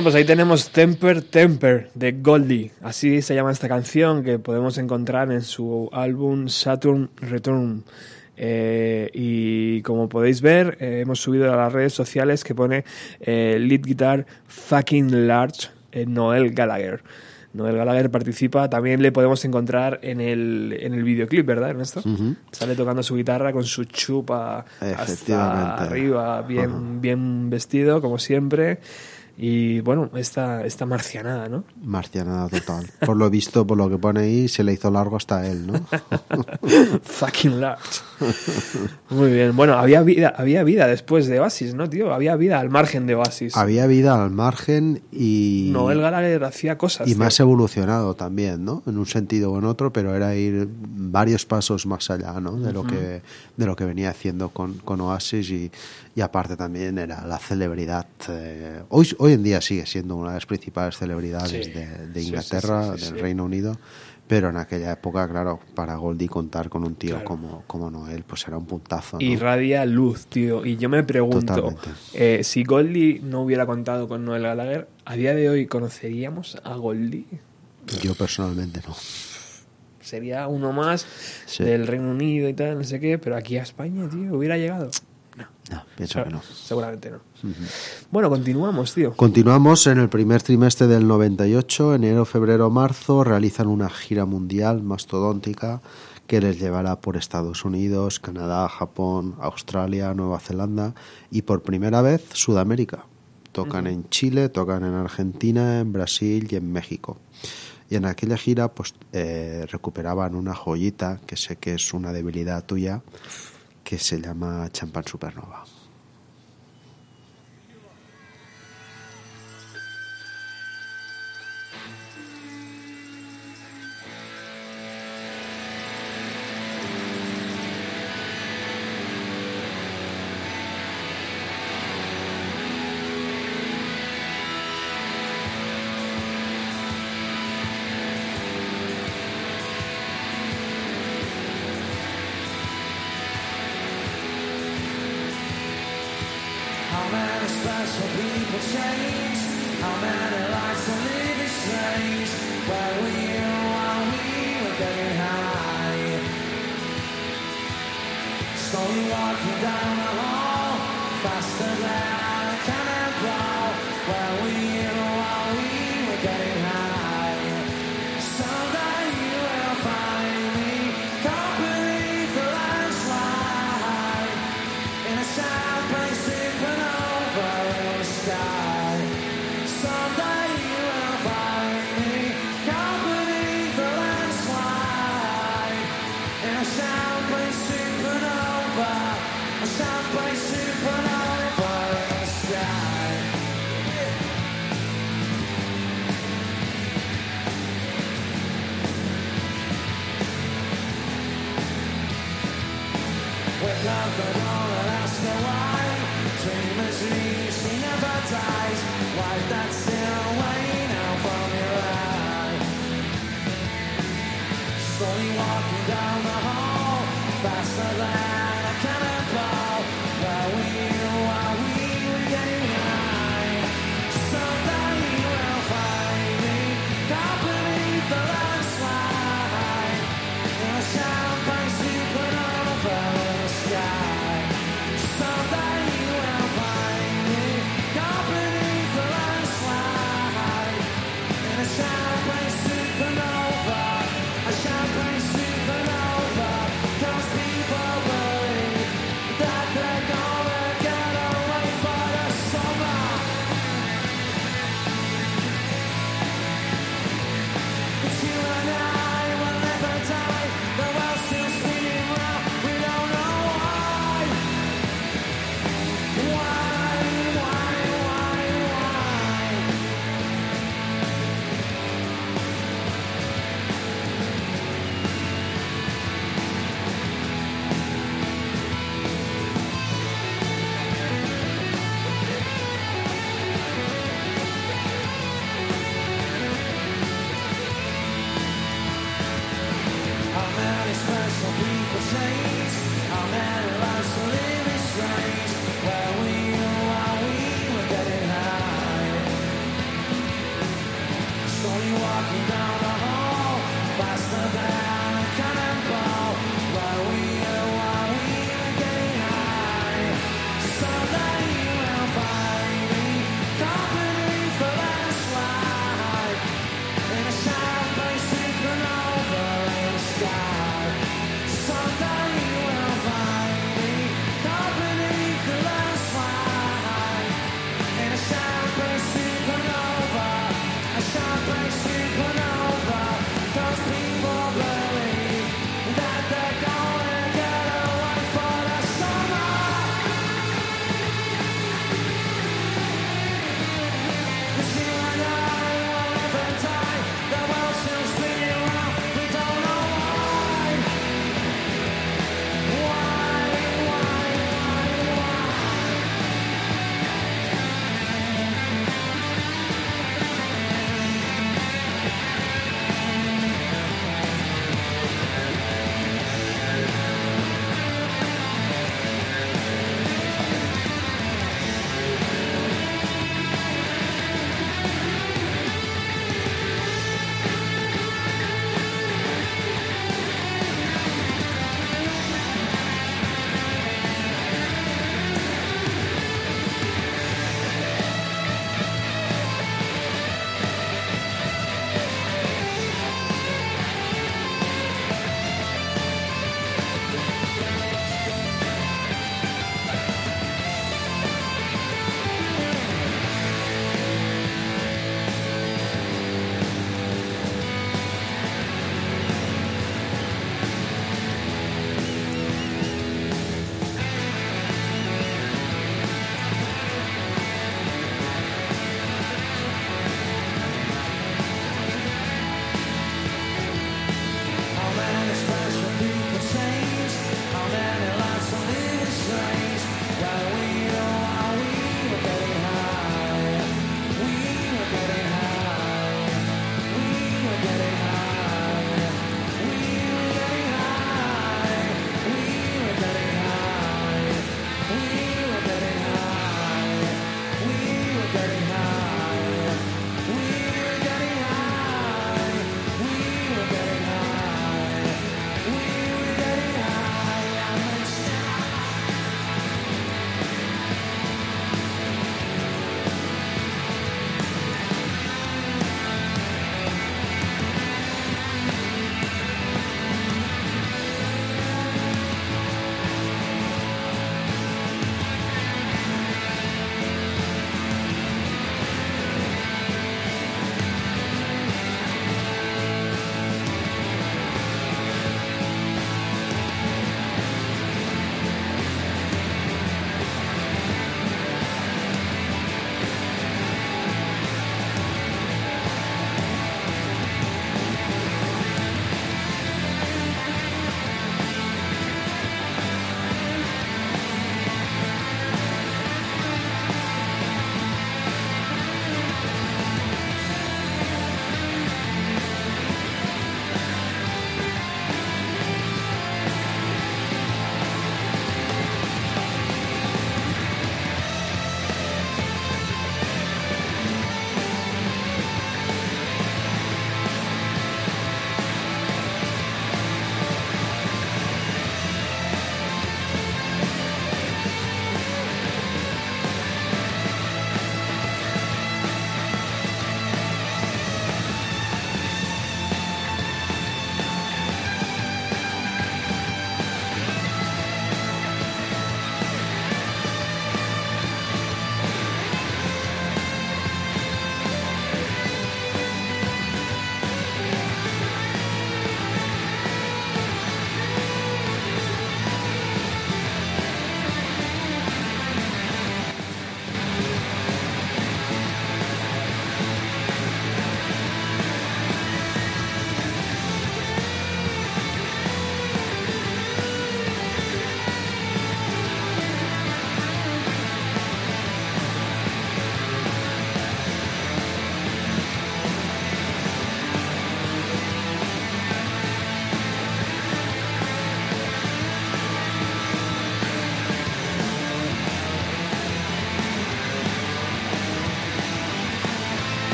Bueno, pues ahí tenemos Temper Temper de Goldie. Así se llama esta canción que podemos encontrar en su álbum Saturn Return. Eh, y como podéis ver, eh, hemos subido a las redes sociales que pone eh, lead guitar fucking large eh, Noel Gallagher. Noel Gallagher participa, también le podemos encontrar en el, en el videoclip, ¿verdad, Ernesto? Sale tocando su guitarra con su chupa hasta arriba, bien, bien vestido, como siempre. Y bueno, esta, esta marcianada, ¿no? Marcianada total. Por lo visto, por lo que pone ahí, se le hizo largo hasta él, ¿no? Fucking large. Muy bien. Bueno, había vida, había vida después de Oasis, ¿no, tío? Había vida al margen de Oasis. Había vida al margen y, Noel Gallagher hacía cosas. y tío. más evolucionado también, ¿no? En un sentido o en otro, pero era ir varios pasos más allá, ¿no? De lo que de lo que venía haciendo con, con Oasis y, y aparte también era la celebridad. eh, hoy hoy en día sigue siendo una de las principales celebridades Sí. de, Inglaterra, sí, del. Reino Unido. Pero en aquella época, claro, para Goldie contar con un tío Claro. como, como Noel, pues era un puntazo. ¿no? Irradia luz, tío. Y yo me pregunto, eh, si Goldie no hubiera contado con Noel Gallagher, ¿a día de hoy conoceríamos a Goldie? Yo personalmente no. Sería uno más Sí. del Reino Unido y tal, no sé qué, pero aquí a España, tío, ¿hubiera llegado? No. No, pienso que no. Seguramente no. Bueno, continuamos, tío. Continuamos en el primer trimestre del 98, enero, febrero, marzo, realizan una gira mundial mastodóntica que les llevará por Estados Unidos, Canadá, Japón, Australia, Nueva Zelanda y por primera vez Sudamérica. Tocan en Chile, tocan en Argentina, en Brasil y en México. Y en aquella gira pues eh, recuperaban una joyita que sé que es una debilidad tuya que se llama Champagne Supernova.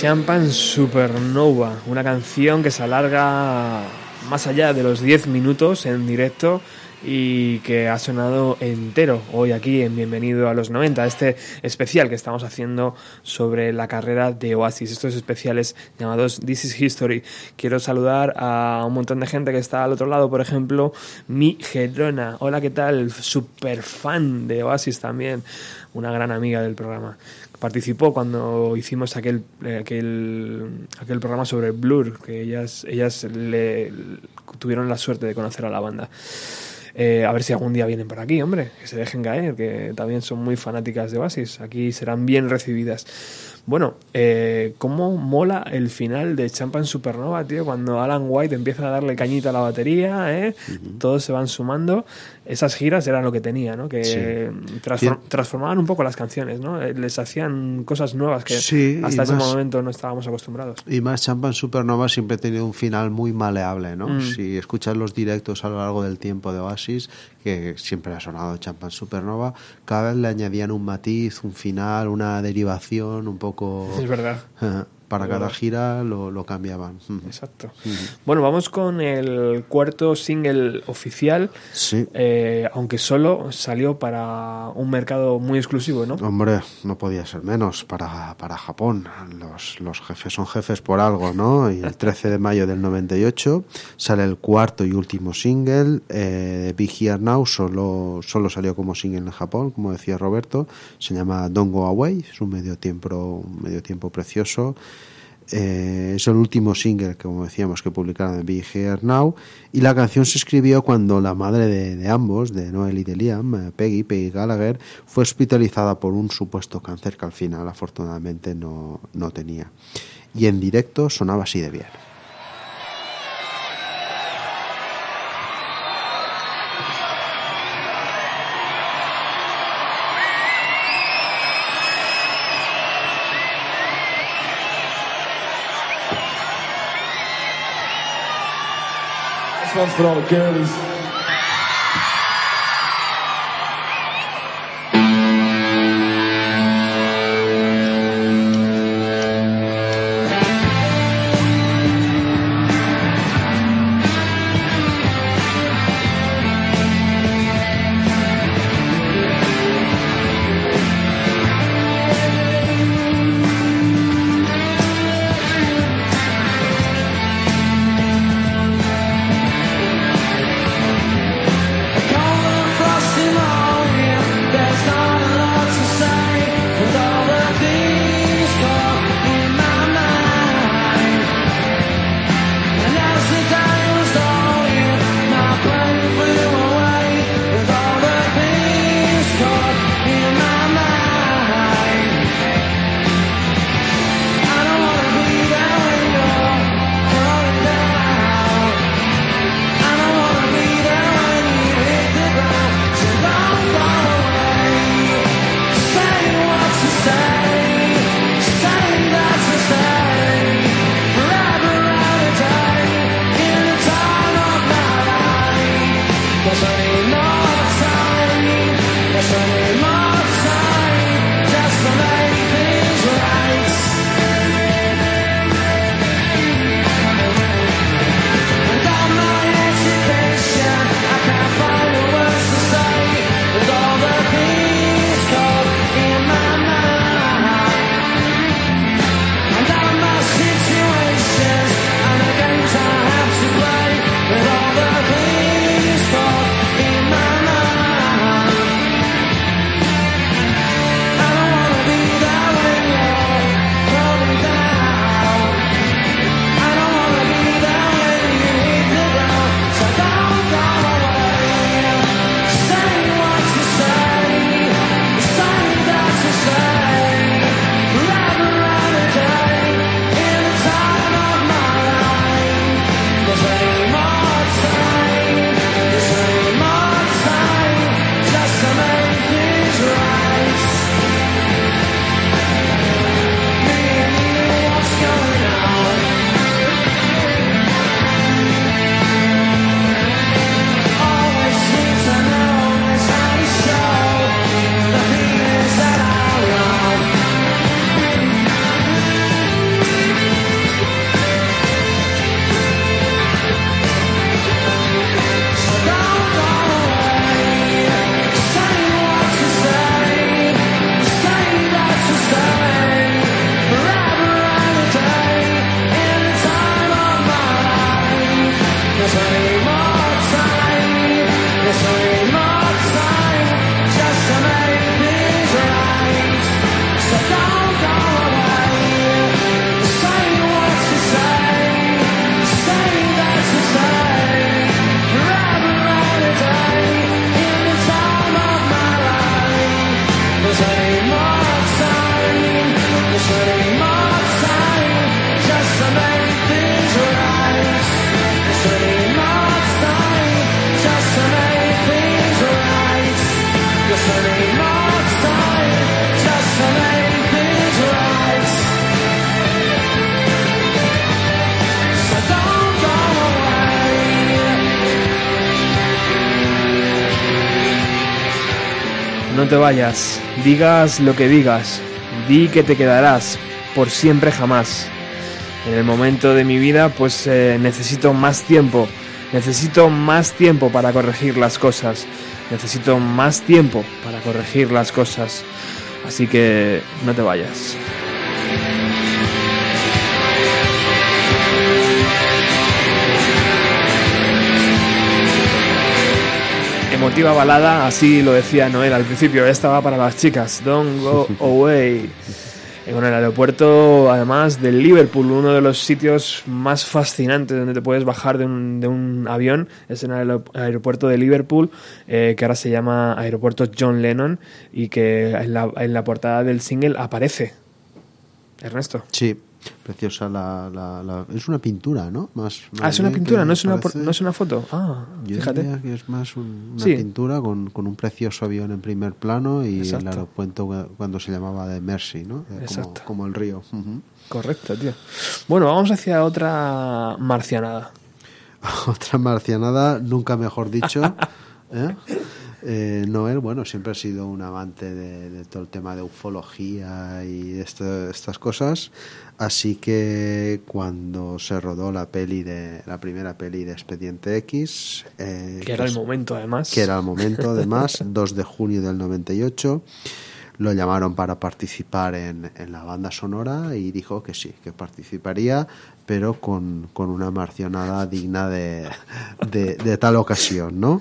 Champagne Supernova, una canción que se alarga más allá de los 10 minutos en directo y que ha sonado entero hoy aquí en Bienvenido a los 90, este especial que estamos haciendo sobre la carrera de Oasis, estos especiales llamados This is History. Quiero saludar a un montón de gente que está al otro lado, por ejemplo, mi Gedrona. Hola, ¿qué tal? Super fan de Oasis también, una gran amiga del programa participó cuando hicimos aquel, eh, aquel, aquel programa sobre Blur, que ellas, ellas le, tuvieron la suerte de conocer a la banda. Eh, a ver si algún día vienen por aquí, hombre, que se dejen caer, que también son muy fanáticas de Oasis. Aquí serán bien recibidas. Bueno, eh, ¿cómo mola el final de Champagne Supernova, tío? Cuando Alan White empieza a darle cañita a la batería, ¿eh? Todos se van sumando. Esas giras eran lo que tenía, ¿no? Que Sí. transfor- Sí. transformaban un poco las canciones, ¿no? Eh, Les hacían cosas nuevas que Sí, hasta ese más- momento no estábamos acostumbrados. Y más Champagne Supernova siempre ha tenido un final muy maleable, ¿no? Mm. Si escuchas los directos a lo largo del tiempo de Oasis, que siempre ha sonado Champagne Supernova, cada vez le añadían un matiz, un final, una derivación, un poco... Es verdad. Para cada gira lo, lo cambiaban. Exacto. Bueno, vamos con el cuarto single oficial, Sí. eh, aunque solo salió para un mercado muy exclusivo, ¿no? Hombre, no podía ser menos para, para Japón. Los, los jefes son jefes por algo, ¿no? Y el 13 de mayo del 98 sale el cuarto y último single. Eh, Big Here Now solo, solo salió como single en Japón, como decía Roberto. Se llama Don't Go Away. Es un medio tiempo, un medio tiempo precioso. Eh, es el último single, que, como decíamos, que publicaron de Be Here Now. Y la canción se escribió cuando la madre de, de ambos, de Noel y de Liam, eh, Peggy, Peggy Gallagher, fue hospitalizada por un supuesto cáncer que al final, afortunadamente, no, no tenía. Y en directo sonaba así de bien. One's for all the girlies. Vayas, digas lo que digas, di que te quedarás por siempre jamás. En el momento de mi vida pues eh, necesito más tiempo, necesito más tiempo para corregir las cosas, necesito más tiempo para corregir las cosas. Así que no te vayas. Emotiva balada, así lo decía Noel al principio, esta va para las chicas, Don't Go Away. En el aeropuerto, además de Liverpool, uno de los sitios más fascinantes donde te puedes bajar de un, de un avión, es en el aero- aeropuerto de Liverpool, eh, que ahora se llama Aeropuerto John Lennon, y que en la, en la portada del single aparece. Ernesto. Sí, preciosa la, la- la- Es una pintura, ¿no? Más, Ah, es una pintura, no es una, por- no es una foto. Ah, Yo fíjate. diría que es más un- una Sí. pintura con, con un precioso avión en primer plano y Exacto. el aeropuerto cu- cuando se llamaba de Mercy, ¿no? Como, Exacto. como el río. Correcto, tío. Bueno, vamos hacia otra marcianada. Otra marcianada, nunca mejor dicho. ¿eh? Eh, Noel, bueno, siempre ha sido un amante de, de todo el tema de ufología y este- estas cosas. Así que cuando se rodó la peli de la primera peli de Expediente X, eh, Que era el es- momento, además. que era el momento además, 2 de junio del 98. Lo llamaron para participar en, en la banda sonora y dijo que sí, que participaría, pero con, con una marcionada digna de, de, de tal ocasión, ¿no?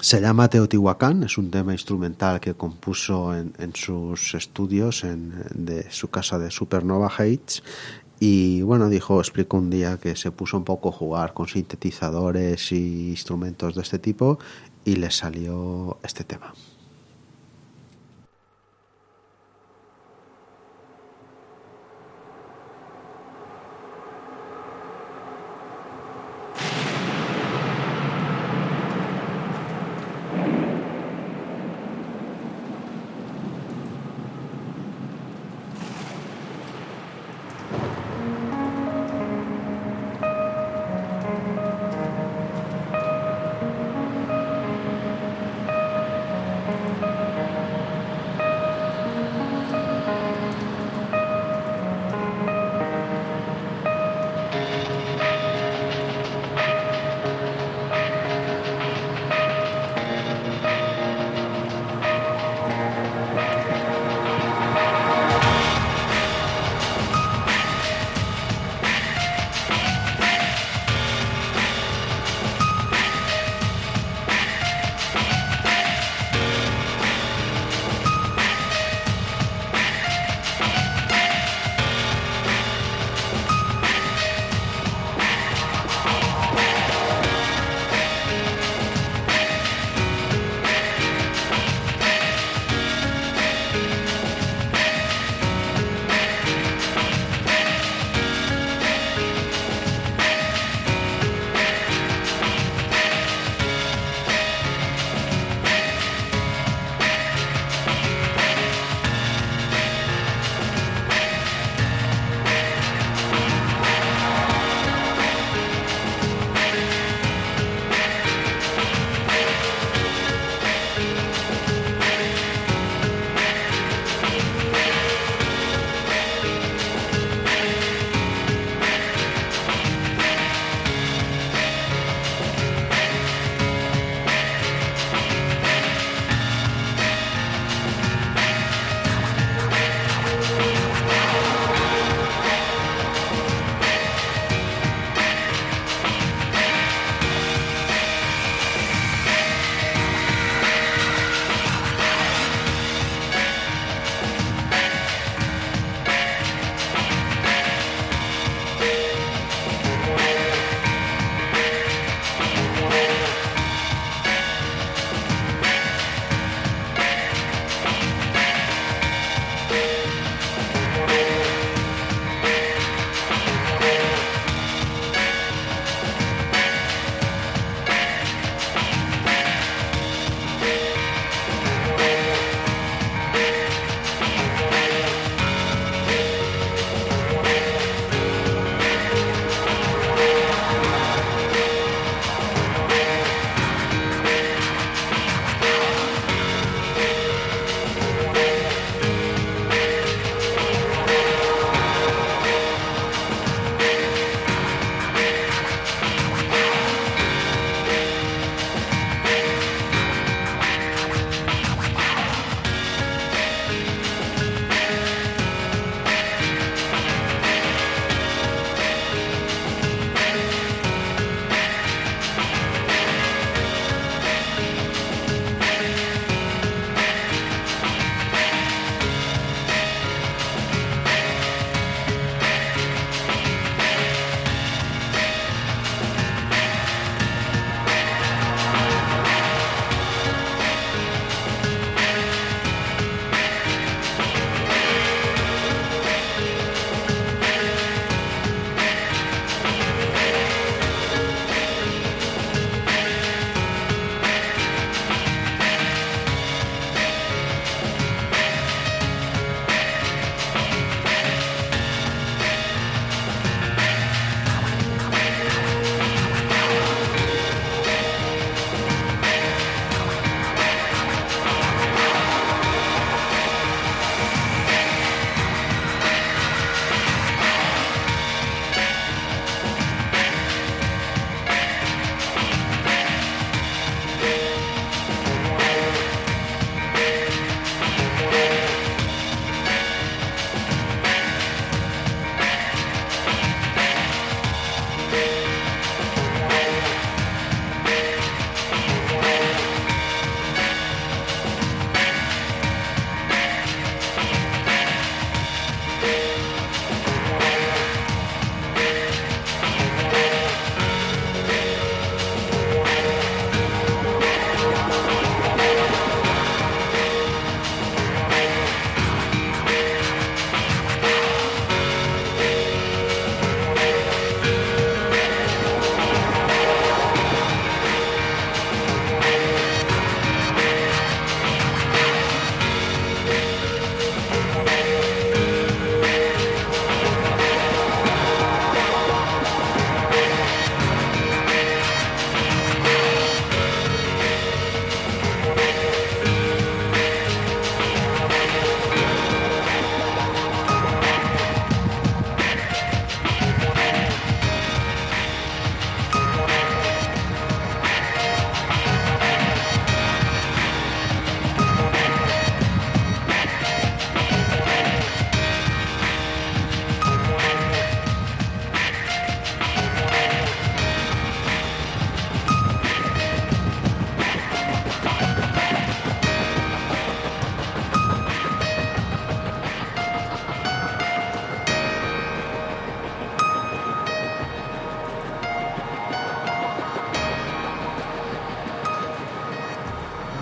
Se llama Teotihuacán, es un tema instrumental que compuso en, en sus estudios en, de su casa de Supernova Heights y bueno, dijo, explicó un día que se puso un poco a jugar con sintetizadores y instrumentos de este tipo y le salió este tema.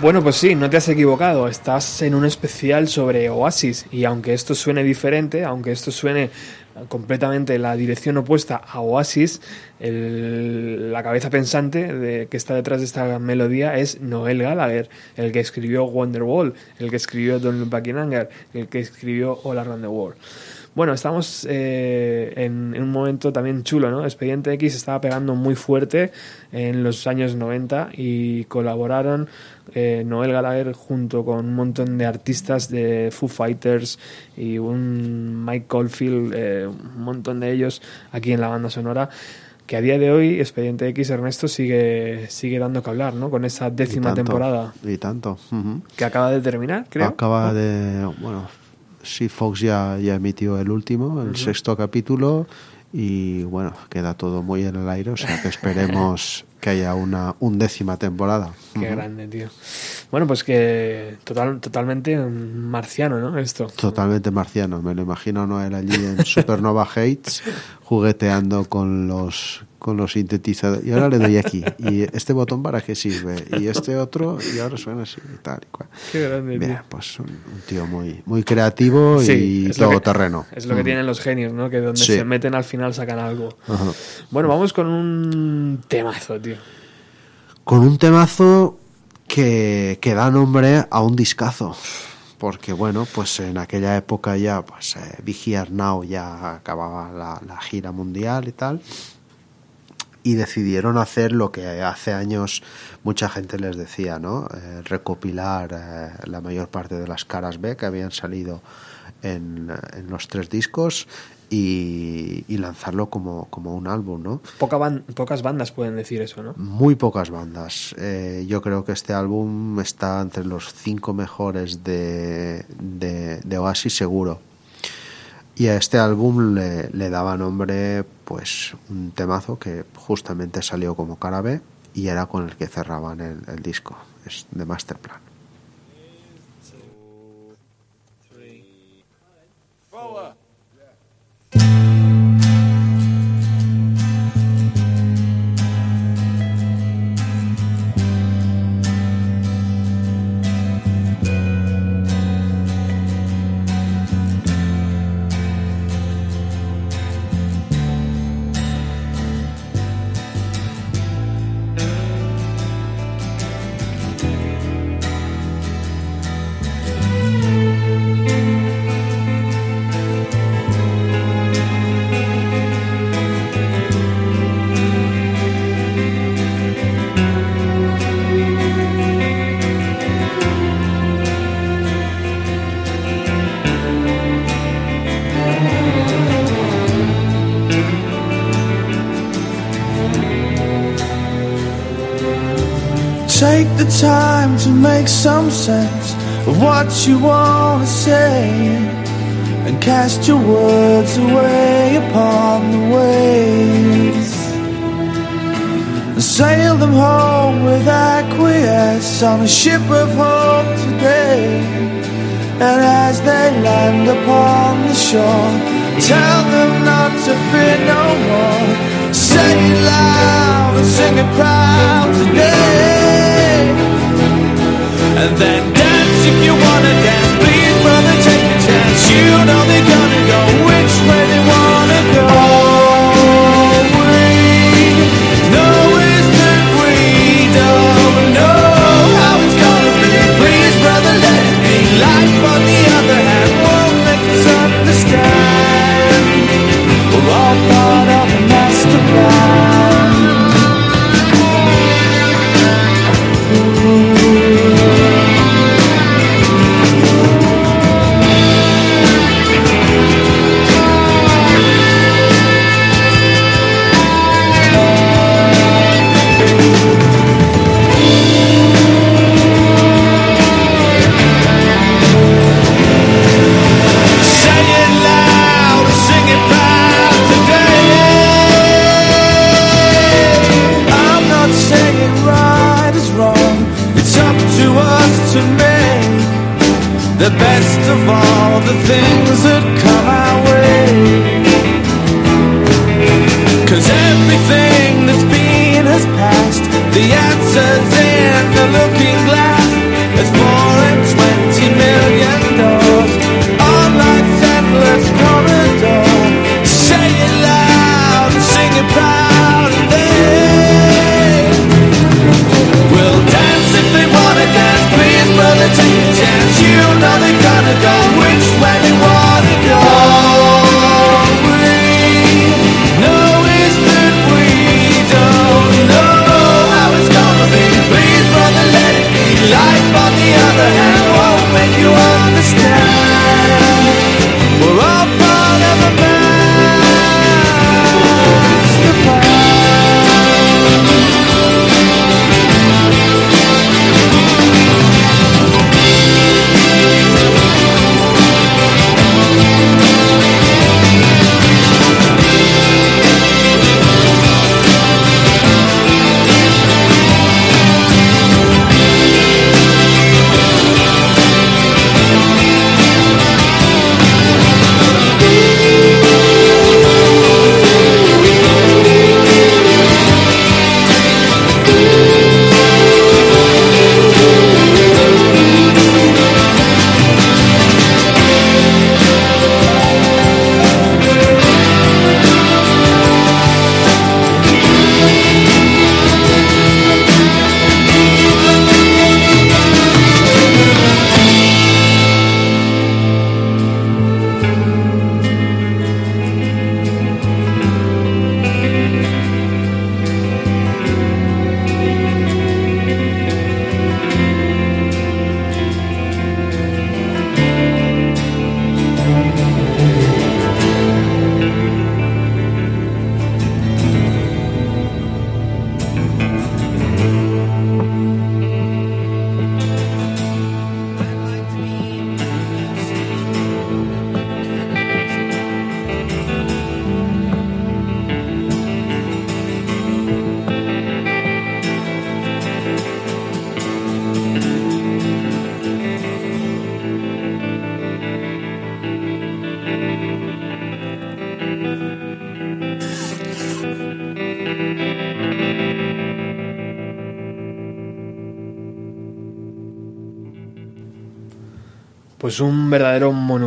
Bueno, pues sí, no te has equivocado. Estás en un especial sobre Oasis. Y aunque esto suene diferente, aunque esto suene completamente la dirección opuesta a Oasis, la cabeza pensante de, que está detrás de esta melodía es Noel Gallagher, el que escribió Wonderwall, el que escribió Don't Look Back in Anger, el que escribió All Around the World. Bueno, estamos eh, en, en un momento también chulo, ¿no? Expediente X estaba pegando muy fuerte en los años 90 y colaboraron eh, Noel Gallagher junto con un montón de artistas de Foo Fighters y un Mike Caulfield, eh, un montón de ellos aquí en la banda sonora que a día de hoy Expediente X Ernesto sigue sigue dando que hablar, ¿no? Con esa Y décima tanto, temporada Y tanto. que acaba de terminar, creo. Acaba de. Bueno, sí, Fox ya, ya emitió el último, el sexto capítulo. Y bueno, queda todo muy en el aire, o sea que esperemos que haya una undécima temporada. Qué grande, tío. Bueno, pues que total, totalmente marciano, ¿no? Esto. Totalmente marciano, me lo imagino Noel allí en Supernova Hates jugueteando con los con los sintetizadores y ahora le doy aquí y este botón para qué sirve y este otro y ahora suena así y tal y cual. Qué grande, Bien, tío. pues un, un tío muy muy creativo Sí, y todoterreno. Es lo que Mm. tienen los genios, ¿no? Que donde Sí. se meten al final sacan algo. Ajá. Bueno, vamos con un temazo, tío. Con un temazo que, que da nombre a un discazo. Porque bueno, pues en aquella época ya, pues eh, Now ya acababa la, la gira mundial y tal. Y decidieron hacer lo que hace años mucha gente les decía, ¿no? Eh, recopilar eh, la mayor parte de las caras B que habían salido en, en los tres discos y, y lanzarlo como, como un álbum, ¿no? Poca ban- pocas bandas pueden decir eso, ¿no? Muy pocas bandas. Eh, yo creo que este álbum está entre los cinco mejores de, de, de Oasis seguro. Y a este álbum le, le daba nombre pues un temazo que justamente salió como cara B y era con el que cerraban el, el disco. Es de Masterplan. Mm-hmm. Some sense of what you want to say and cast your words away upon the waves. And sail them home with acquiesce on a ship of hope today. And as they land upon the shore, tell them not to fear no more. Say it loud and sing it proud today. Then dance if you wanna dance. Please, brother, take a chance. You know they're gonna go which way they wanna go.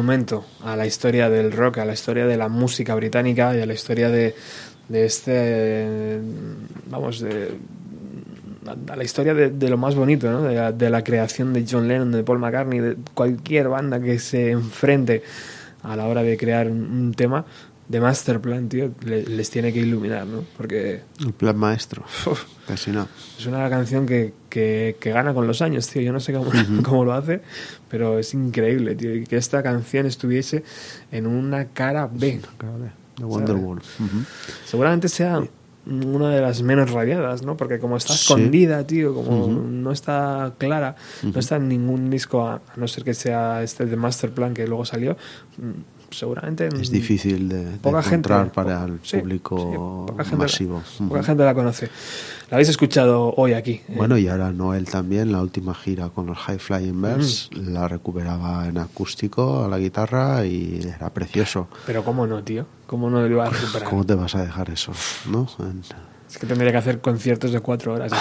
Monumento a la historia del rock, a la historia de la música británica y a la historia de, de este, vamos, de, a la historia de, de lo más bonito, ¿no? de, la, de la creación de John Lennon, de Paul McCartney, de cualquier banda que se enfrente a la hora de crear un, un tema de Masterplan, tío, le- les tiene que iluminar, ¿no? Porque El plan maestro. Casi no. es una canción que, que, que gana con los años, tío. Yo no sé cómo, cómo lo hace, pero es increíble, tío. Y que esta canción estuviese en una cara B. De Wonderwall. Ujú. Seguramente sea una de las menos radiadas, ¿no? Porque como está Sí. escondida, tío, como no está clara, no está en ningún disco, a, no ser que sea este de Masterplan que luego salió, seguramente... Es mm, difícil de, de poca gente encontrar para el sí, público sí, poca gente la- masivo. poca Ujú. gente la conoce. La habéis escuchado hoy aquí. eh, Bueno, y ahora Noel también, la última gira con los High Flying Birds, la recuperaba en acústico a la guitarra y era precioso. Pero cómo no, tío. ¿Cómo no lo iba a recuperar? ¿Cómo te vas a dejar eso? ¿No? En- Es que tendría que hacer conciertos de cuatro horas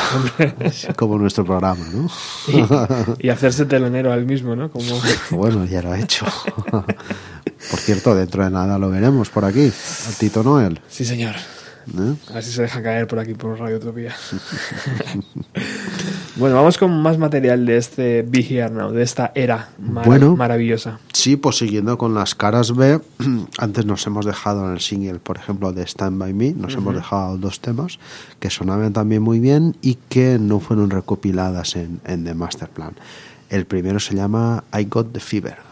como nuestro programa, ¿no? y, y hacerse telonero al mismo, ¿no? Como Bueno, ya lo ha hecho. Por cierto, dentro de nada lo veremos por aquí, al Tito Noel. sí, señor. ¿eh? A ver si se deja caer por aquí por Radio Utopía. Bueno, vamos con más material de este Be Here Now, de esta era Bueno. maravillosa. Sí, pues siguiendo con las caras B, antes nos hemos dejado en el single, por ejemplo, de Stand By Me, nos hemos dejado dos temas que sonaban también muy bien y que no fueron recopiladas en, en The Master Plan. El primero se llama I Got the Fever.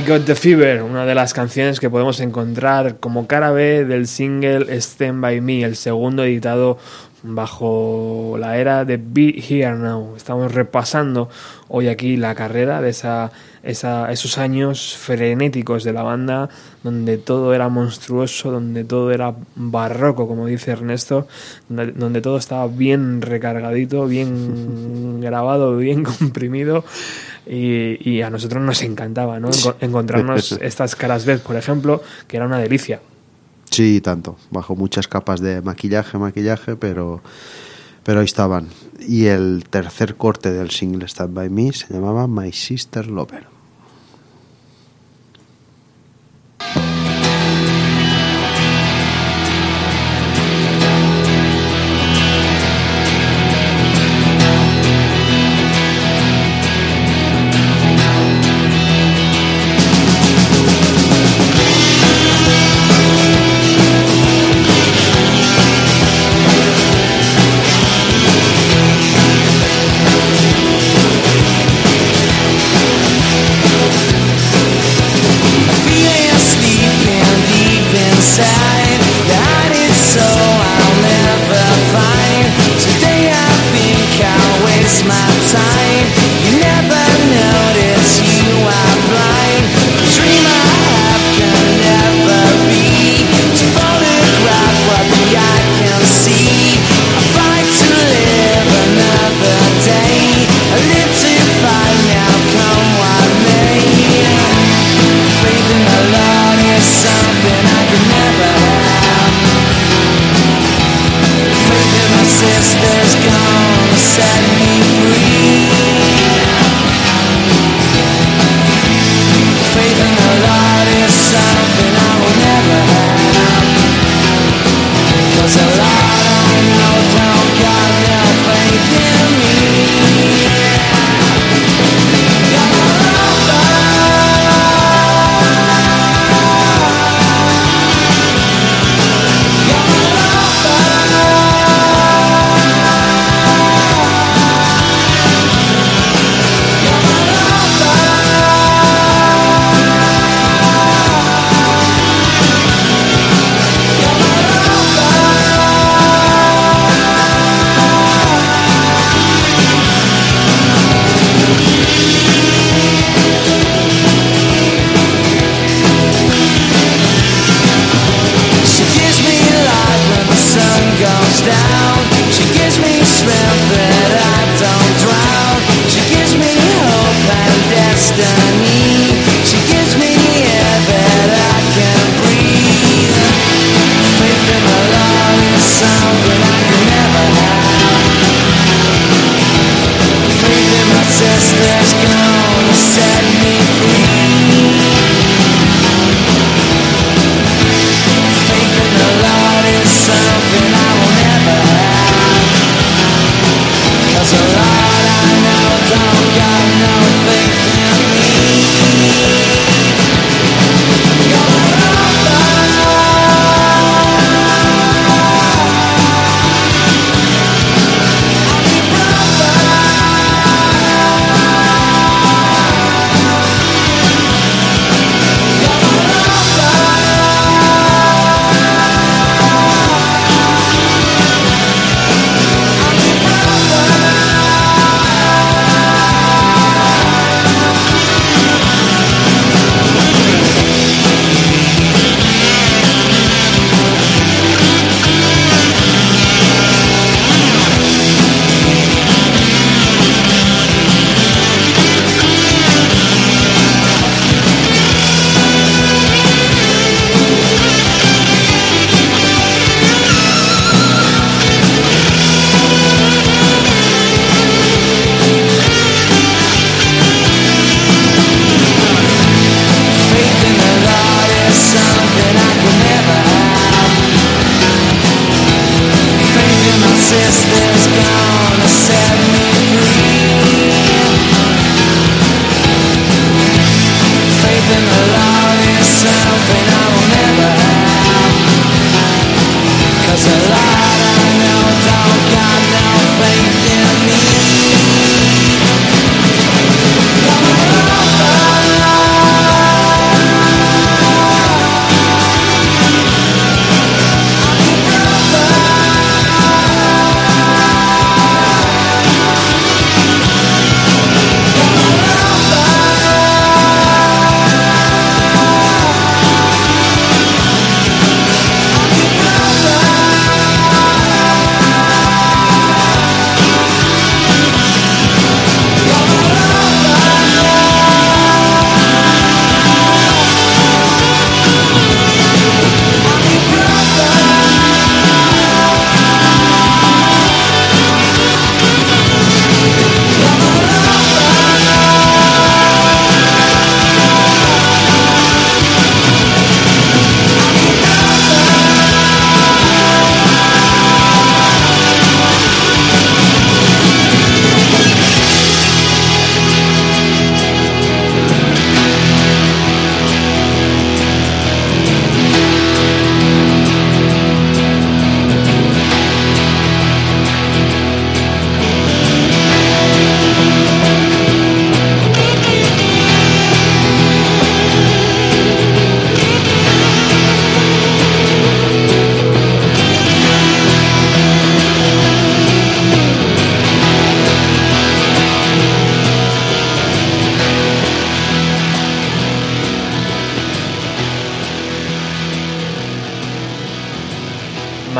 I Got the Fever, una de las canciones que podemos encontrar como cara B del single Stand By Me, el segundo editado bajo la era de Be Here Now. Estamos repasando hoy aquí la carrera de esa, esa- esos años frenéticos de la banda, donde todo era monstruoso, donde todo era barroco, como dice Ernesto, donde, donde todo estaba bien recargadito, bien grabado, bien comprimido. Y, y a nosotros nos encantaba ¿no? Enco- encontrarnos estas caras B, por ejemplo, que era una delicia. Sí, tanto. Bajo muchas capas de maquillaje, maquillaje, pero, pero ahí estaban. Y el tercer corte del single Stand By Me se llamaba My Sister Lover.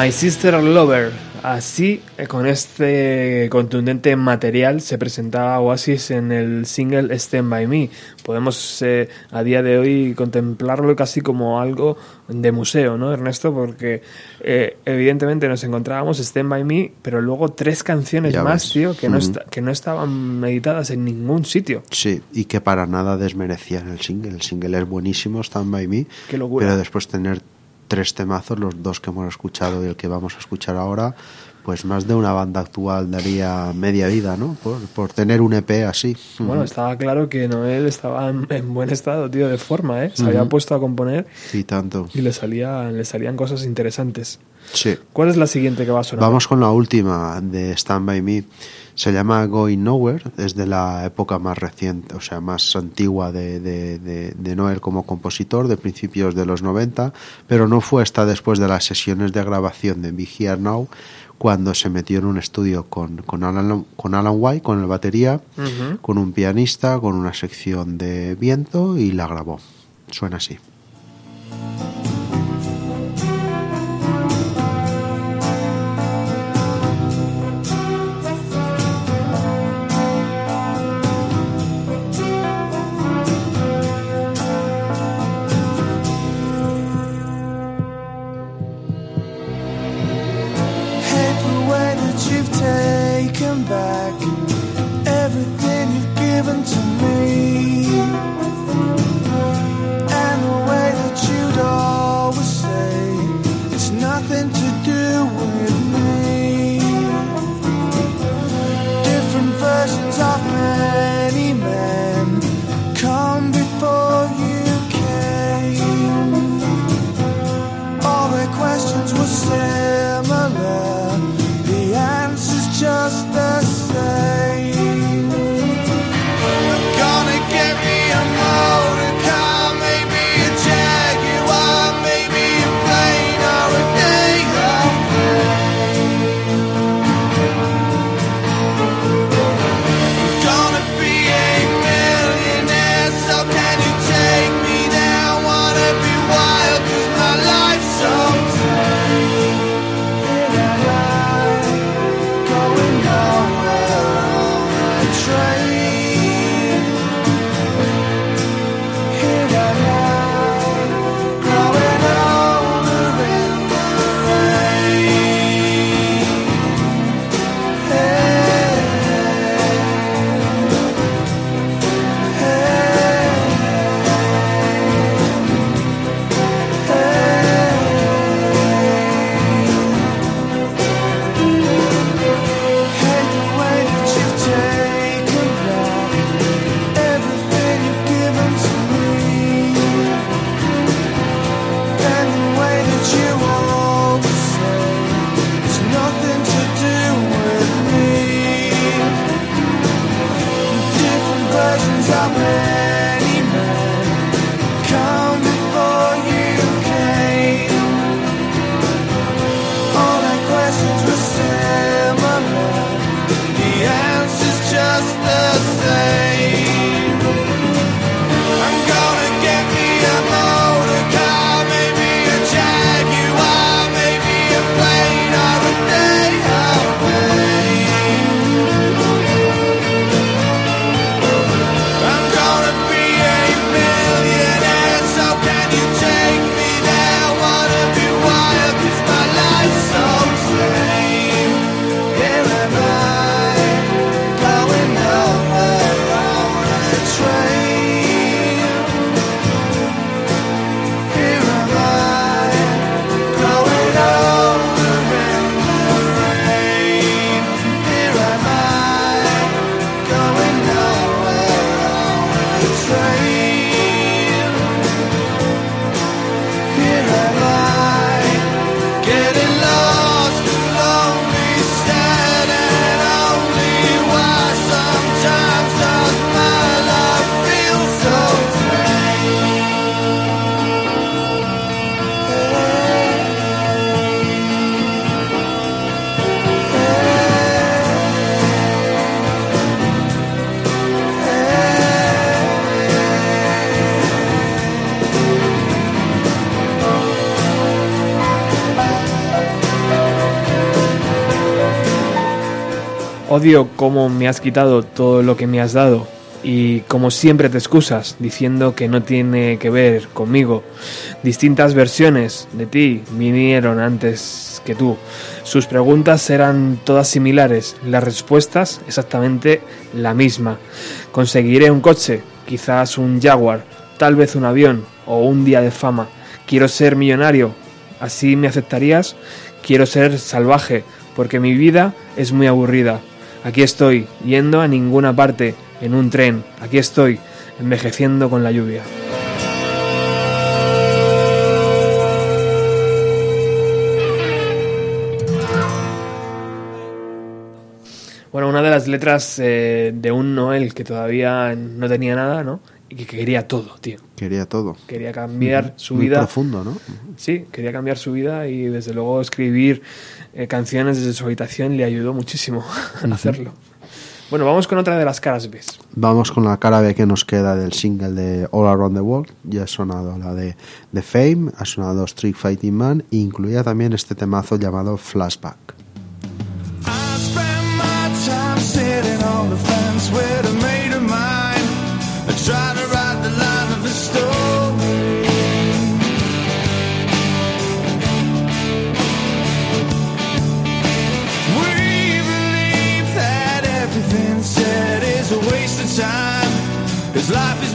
My Sister Lover. Así, eh, con este contundente material, se presentaba Oasis en el single Stand By Me. Podemos eh, a día de hoy contemplarlo casi como algo de museo, ¿no, Ernesto? Porque eh, evidentemente nos encontrábamos Stand By Me, pero luego tres canciones Ya más, ves. tío, que no, Ujú. esta- que no estaban editadas en ningún sitio. Sí, y que para nada desmerecían el single. El single es buenísimo, Stand By Me. Qué locura. Pero después tener tres temazos, los dos que hemos escuchado y el que vamos a escuchar ahora, pues más de una banda actual daría media vida, ¿no? Por, por tener un EP así. Bueno, estaba claro que Noel estaba en, en buen estado, tío, de forma, ¿eh? Se había puesto a componer Y tanto. y le, salía, le salían cosas interesantes. Sí. ¿Cuál es la siguiente que va a sonar? Vamos con la última de Stand By Me. Se llama Going Nowhere, es de la época más reciente, o sea, más antigua de, de, de- de Noel como compositor, de principios de los 90, pero no fue hasta después de las sesiones de grabación de Be Here Now cuando se metió en un estudio con, con, Alan, con Alan White, con el batería, con un pianista, con una sección de viento y la grabó. Suena así. Odio cómo me has quitado todo lo que me has dado y como siempre te excusas diciendo que no tiene que ver conmigo. Distintas versiones de ti vinieron antes que tú. Sus preguntas eran todas similares, las respuestas exactamente la misma. Conseguiré un coche, quizás un Jaguar, tal vez un avión o un día de fama. Quiero ser millonario, ¿así me aceptarías? Quiero ser salvaje, porque mi vida es muy aburrida. Aquí estoy, yendo a ninguna parte, en un tren. Aquí estoy, envejeciendo con la lluvia. Bueno, una de las letras eh, de un Noel que todavía no tenía nada, ¿no? Y que quería todo, tío. Quería todo. Quería cambiar su Muy vida. profundo, ¿no? Sí, quería cambiar su vida y desde luego escribir eh, canciones desde su habitación le ayudó muchísimo a hacerlo. Bueno, vamos con otra de las caras B. Vamos con la cara B que nos queda del single de All Around the World. Ya ha sonado la de The Fame, ha sonado Street Fighting Man e incluía también este temazo llamado Flashback. Life is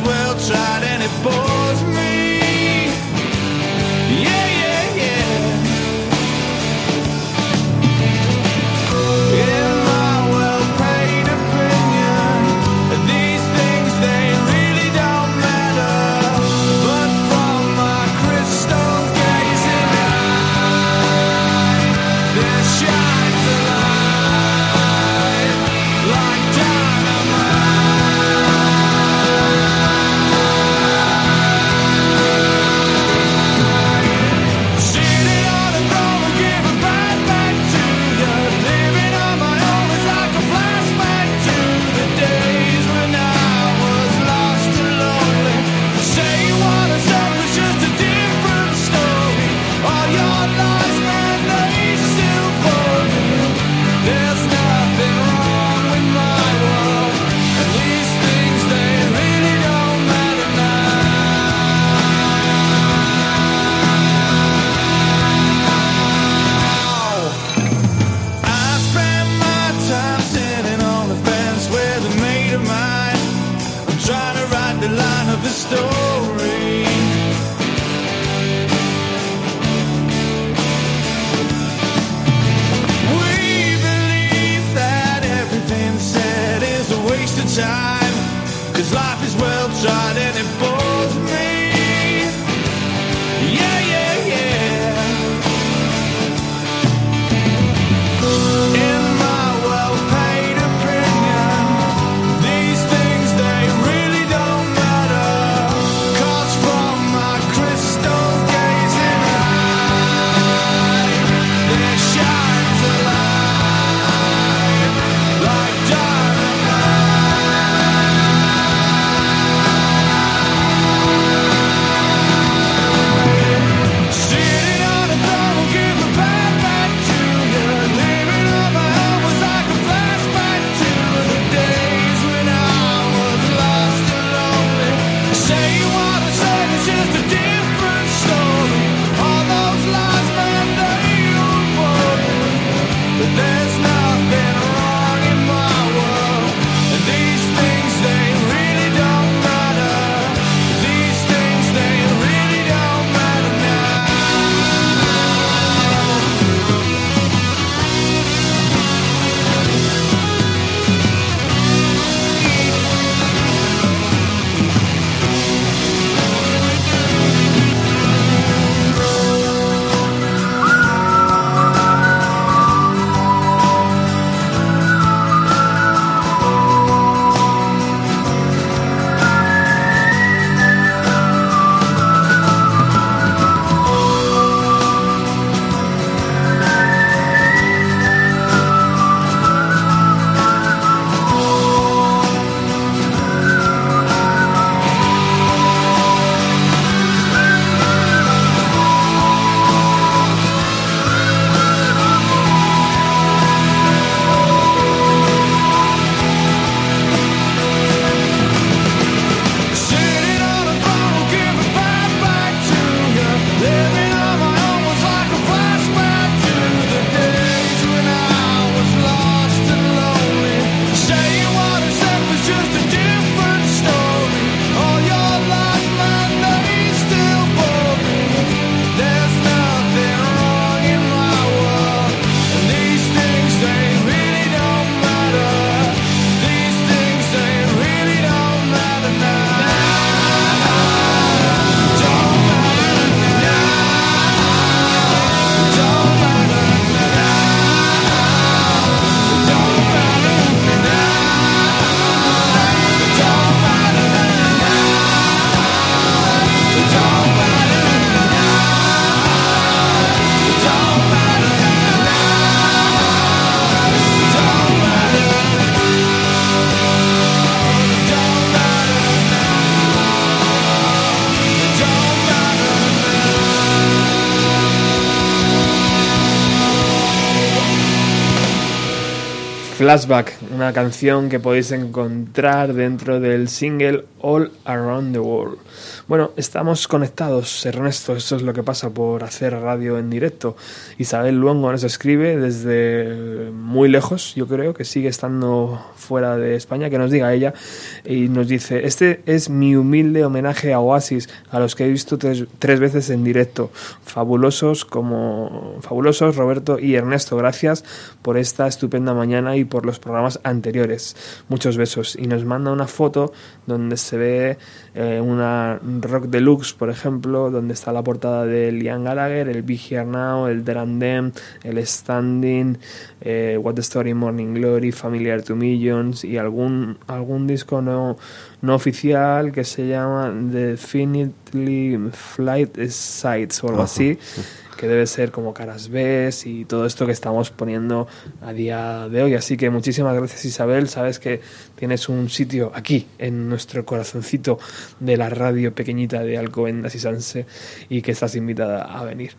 His life is well tried and it bores me. Flashback, una canción que podéis encontrar dentro del single All Around the World. Bueno, estamos conectados, Ernesto, esto es lo que pasa por hacer radio en directo. Isabel Luongo nos escribe desde muy lejos, yo creo que sigue estando fuera de España, que nos diga ella, y nos dice, este es mi humilde homenaje a Oasis, a los que he visto tres, tres veces en directo. Fabulosos como fabulosos, Roberto y Ernesto, gracias por esta estupenda mañana y por los programas anteriores. Muchos besos. Y nos manda una foto donde se ve eh, una Rock Deluxe, por ejemplo, donde está la portada de Liam Gallagher, el Big Here Now, el There and Them, el Standing, eh, What the Story, Morning Glory, Familiar to Millions y algún, algún disco no, no oficial que se llama Definitely Flight Sites o algo Ajá. así que debe ser como caras B y todo esto que estamos poniendo a día de hoy. Así que muchísimas gracias Isabel, sabes que tienes un sitio aquí en nuestro corazoncito de la radio pequeñita de Alcobendas y Sanse y que estás invitada a venir.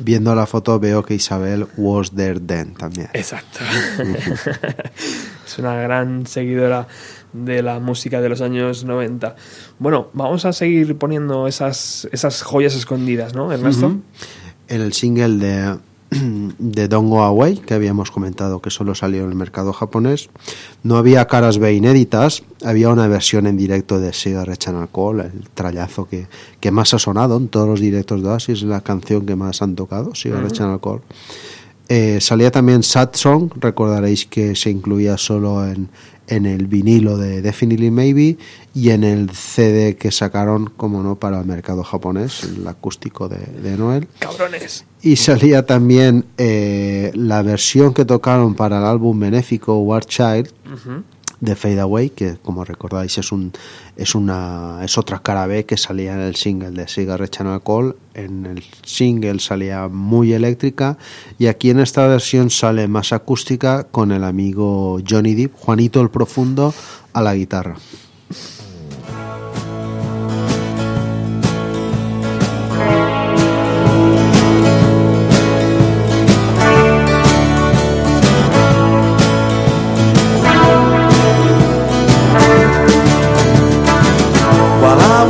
Viendo la foto veo que Isabel was there then también. Exacto. es una gran seguidora de la música de los años 90. Bueno, vamos a seguir poniendo esas, esas joyas escondidas, ¿no, Ernesto? Ujú. El single de, de Don't Go Away, que habíamos comentado que solo salió en el mercado japonés, no había caras B inéditas, había una versión en directo de Cigarette Channel Call, el trallazo que, que más ha sonado en todos los directos de Oasis, la canción que más han tocado, Cigarette. Channel Call. Eh, salía también Sad Song, recordaréis que se incluía solo en, en el vinilo de Definitely Maybe y en el CD que sacaron, como no, para el mercado japonés, el acústico de, de Noel. Cabrones. Y salía también eh, la versión que tocaron para el álbum benéfico War Child Ujú. De Fade Away, que como recordáis es un es una es otra cara B que salía en el single de Cigarette Channel Call. En el single salía muy eléctrica y aquí en esta versión sale más acústica con el amigo Johnny Depp, Juanito el Profundo, a la guitarra.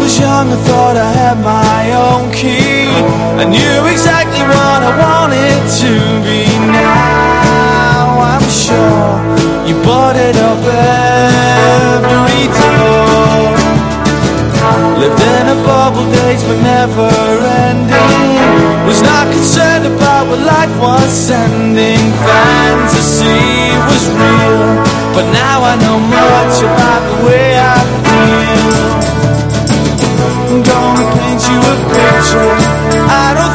Was young, I thought I had my own key. I knew exactly what I wanted to be. Now I'm sure you bought it up every door. Lived in a bubble, days were never ending. Was not concerned about what life was sending. Fantasy was real, but now I know much about the way I feel. I'm gonna paint you a picture. I don't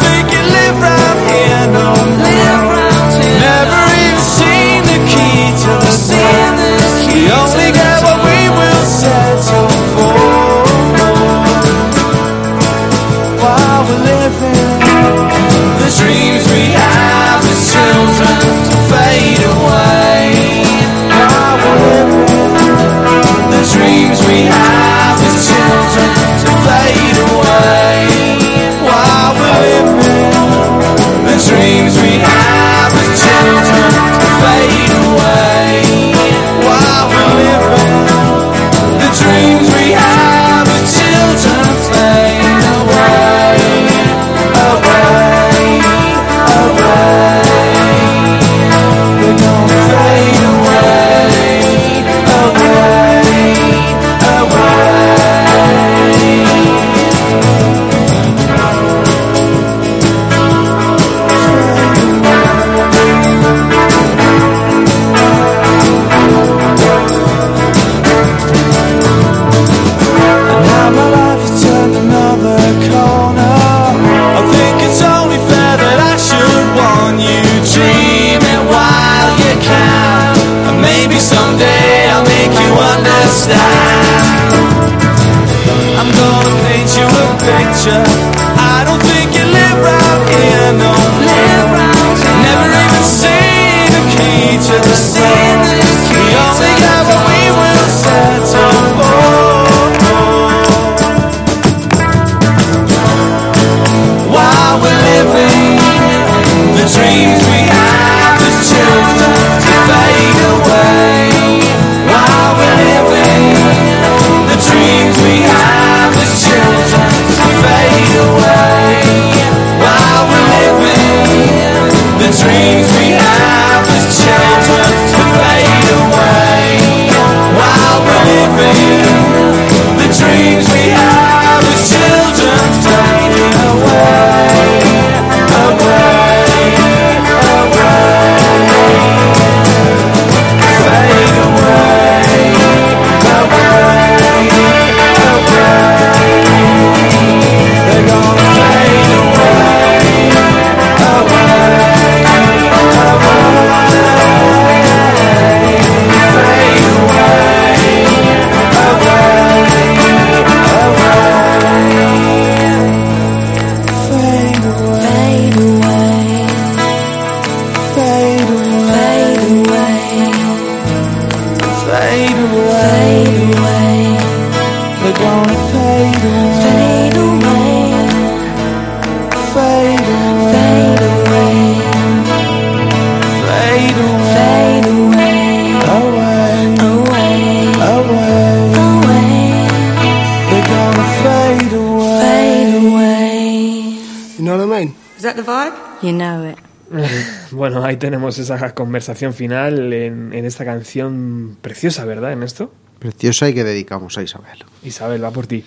tenemos esa conversación final en, en esta canción preciosa, ¿verdad, Ernesto? Preciosa y que dedicamos a Isabel. Isabel, va por ti.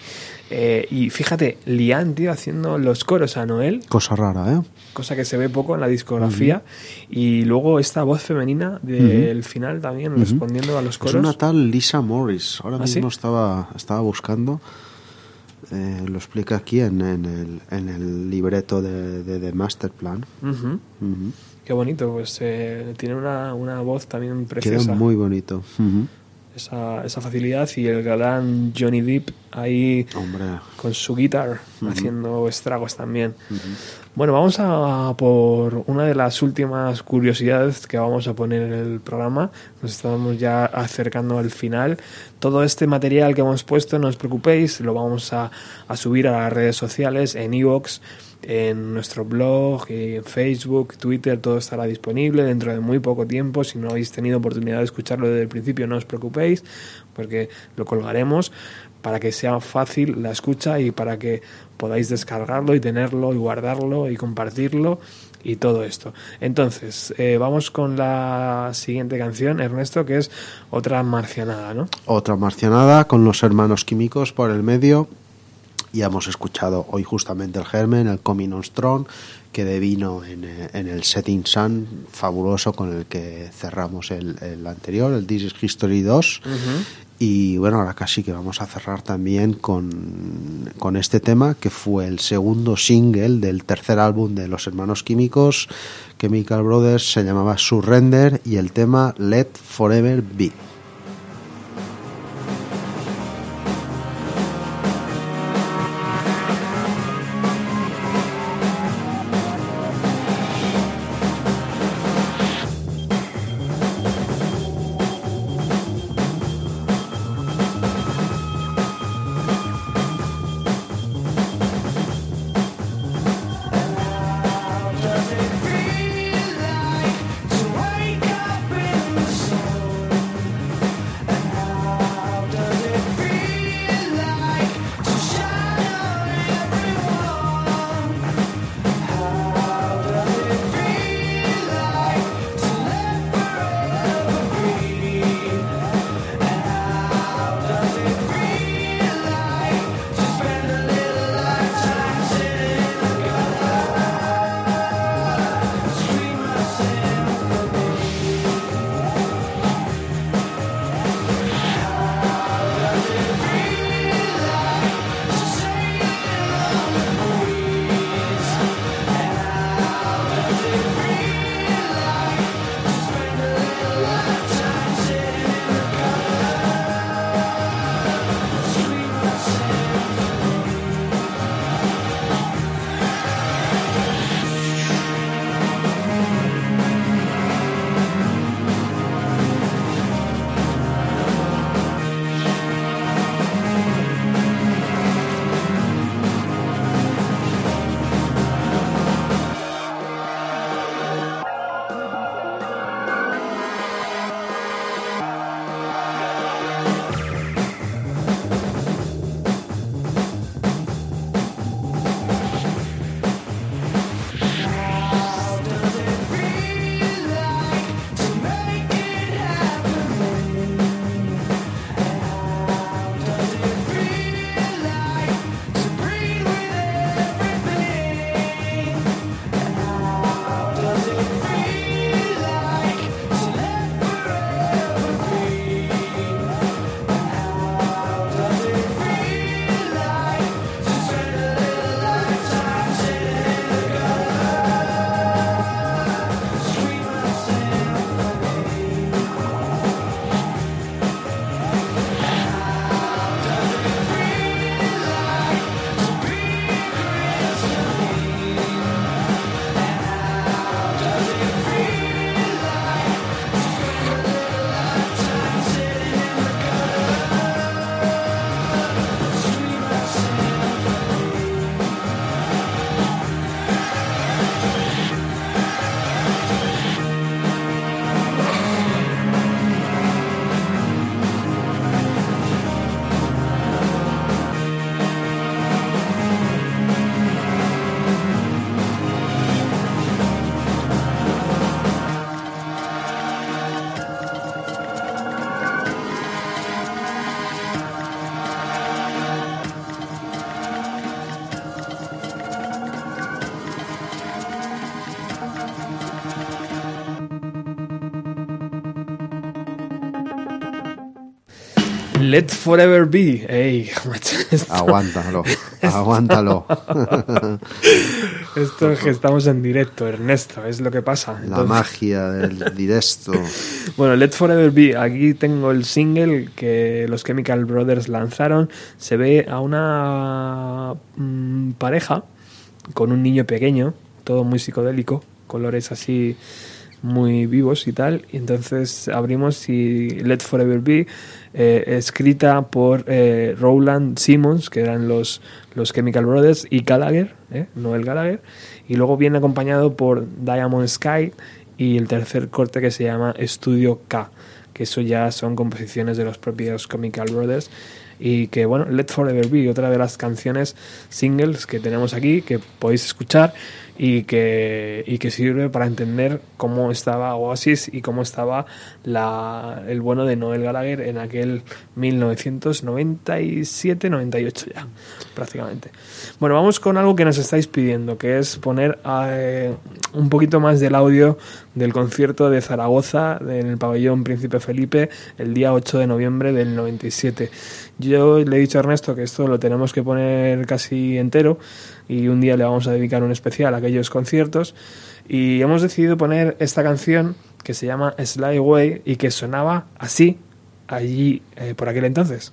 Eh, y fíjate, Lian, tío, haciendo los coros a Noel, Cosa rara, ¿eh? cosa que se ve poco en la discografía. Y luego esta voz femenina del Ujú. final también, Ujú. respondiendo a los Es coros. una tal Lisa Morris. Ahora ¿Ah, sí? mismo estaba, estaba buscando. eh, lo explica aquí en, en el, en el libreto de, de, de Masterplan. Ujú. Qué bonito, pues eh, tiene una, una voz también Queda preciosa. muy bonito. Esa, esa facilidad y el galán Johnny Depp ahí Hombre. con su guitar haciendo estragos también. Bueno, vamos a por una de las últimas curiosidades que vamos a poner en el programa. Nos estamos ya acercando al final. Todo este material que hemos puesto, no os preocupéis, lo vamos a, a subir a las redes sociales, en iVoox, en nuestro blog, en Facebook, Twitter, todo estará disponible dentro de muy poco tiempo. Si no habéis tenido oportunidad de escucharlo desde el principio, no os preocupéis, porque lo colgaremos para que sea fácil la escucha y para que podáis descargarlo y tenerlo y guardarlo y compartirlo y todo esto. Entonces, eh, vamos con la siguiente canción, Ernesto, que es otra marcianada, ¿no? Otra marcianada con los hermanos químicos por el medio. Ya hemos escuchado hoy justamente el Germen, el Coming on Strong, que devino en, eh, en el Setting Sun fabuloso con el que cerramos el, el anterior, el This is History 2. Y bueno, ahora casi que vamos a cerrar también con, con este tema, que fue el segundo single del tercer álbum de los hermanos químicos, Chemical Brothers, se llamaba Surrender, y el tema Let Forever Be. Let Forever Be. Ey, macho, esto- Aguántalo, aguántalo. Esto es que estamos en directo, Ernesto, es lo que pasa. La magia del directo. Bueno, Let Forever Be, aquí tengo el single que los Chemical Brothers lanzaron. Se ve a una mm, pareja con un niño pequeño, todo muy psicodélico, colores así muy vivos y tal. Y entonces abrimos y Let Forever Be, eh, escrita por eh, Rowland Simmons, que eran los, los Chemical Brothers, y Gallagher, eh, Noel Gallagher. Y luego viene acompañado por Diamond Sky y el tercer corte que se llama Estudio K, que eso ya son composiciones de los propios Chemical Brothers. Y que bueno, Let Forever Be, otra de las canciones singles que tenemos aquí, que podéis escuchar y que, y que sirve para entender cómo estaba Oasis y cómo estaba la, el bueno de Noel Gallagher en aquel 1997-98 ya, prácticamente. Bueno, vamos con algo que nos estáis pidiendo, que es poner eh, un poquito más del audio del concierto de Zaragoza en el pabellón Príncipe Felipe el día 8 de noviembre del 97. Yo le he dicho a Ernesto que esto lo tenemos que poner casi entero y un día le vamos a dedicar un especial a aquellos conciertos y hemos decidido poner esta canción que se llama Slide Away y que sonaba así allí eh, por aquel entonces.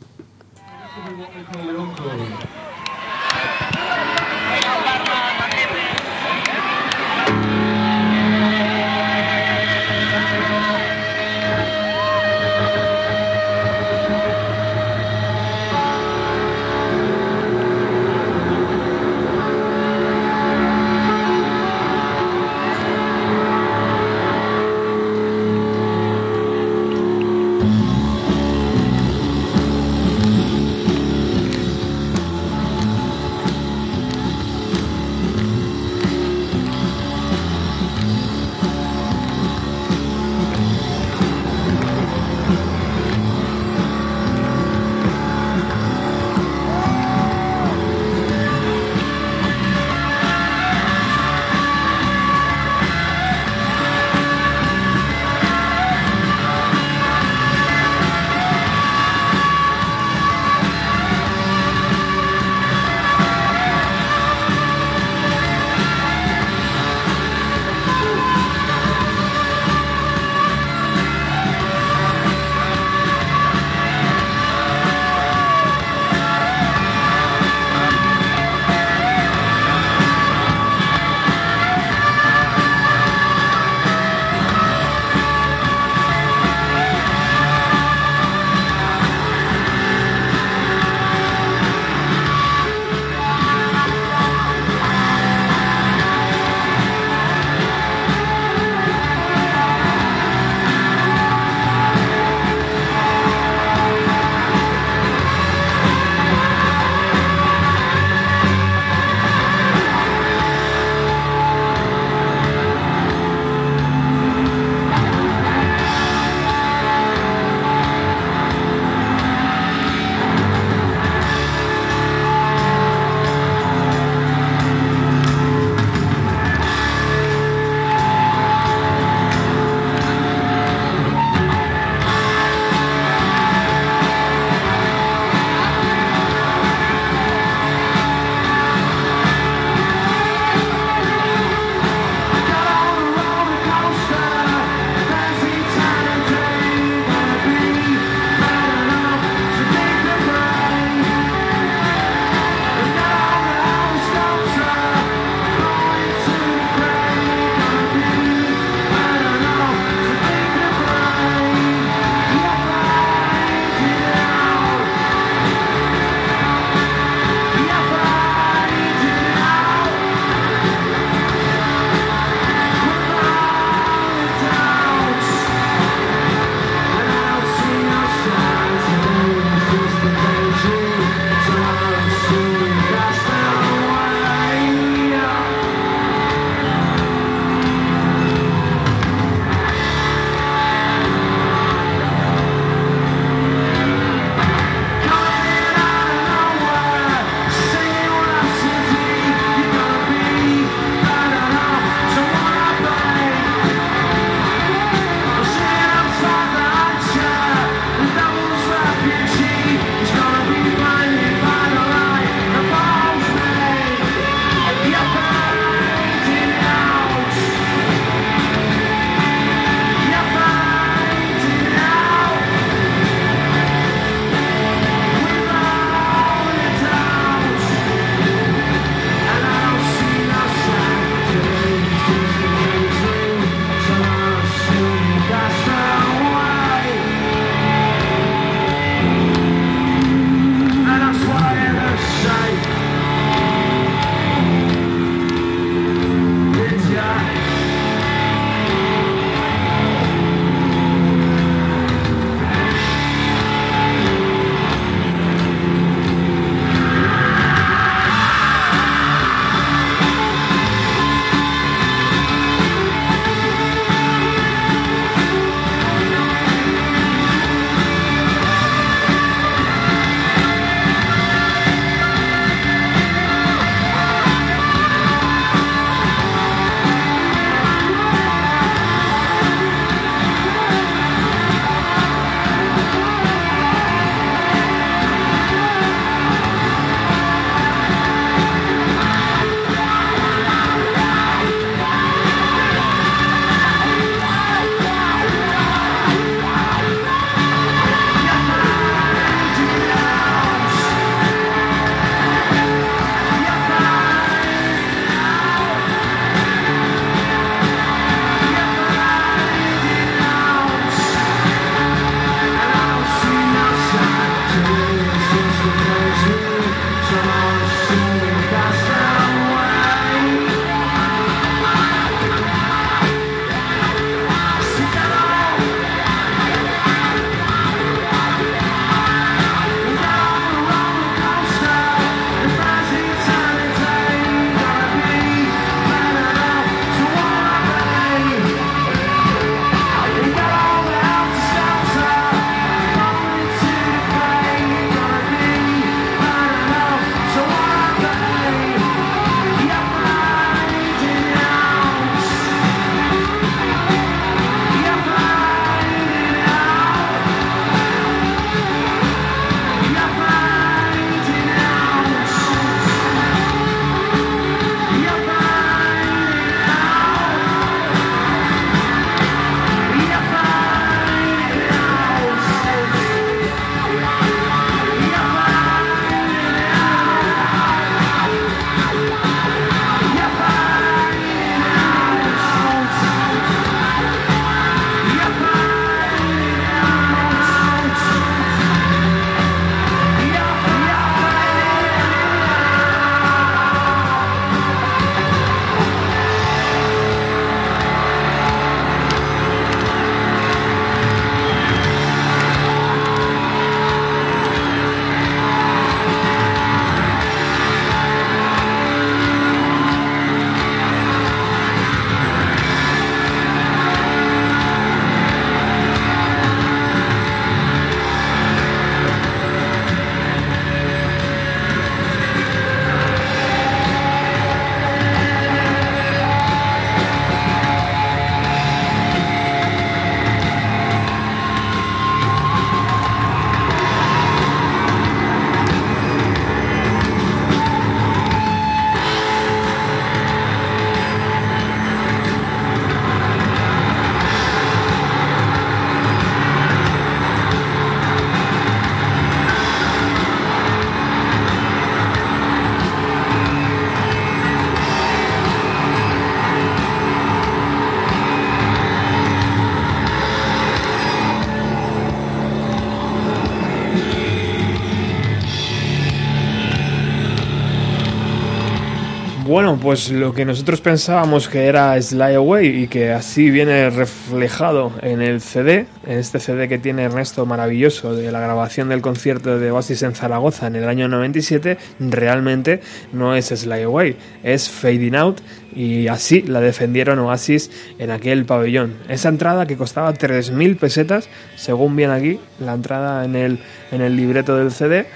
Pues lo que nosotros pensábamos que era Sly Away y que así viene reflejado en el CD, en este CD que tiene Ernesto maravilloso de la grabación del concierto de Oasis en Zaragoza en el año 97, realmente no es Sly Away, es Fading Out y así la defendieron Oasis en aquel pabellón. Esa entrada que costaba 3.000 pesetas, según viene aquí, la entrada en el, en el libreto del CD,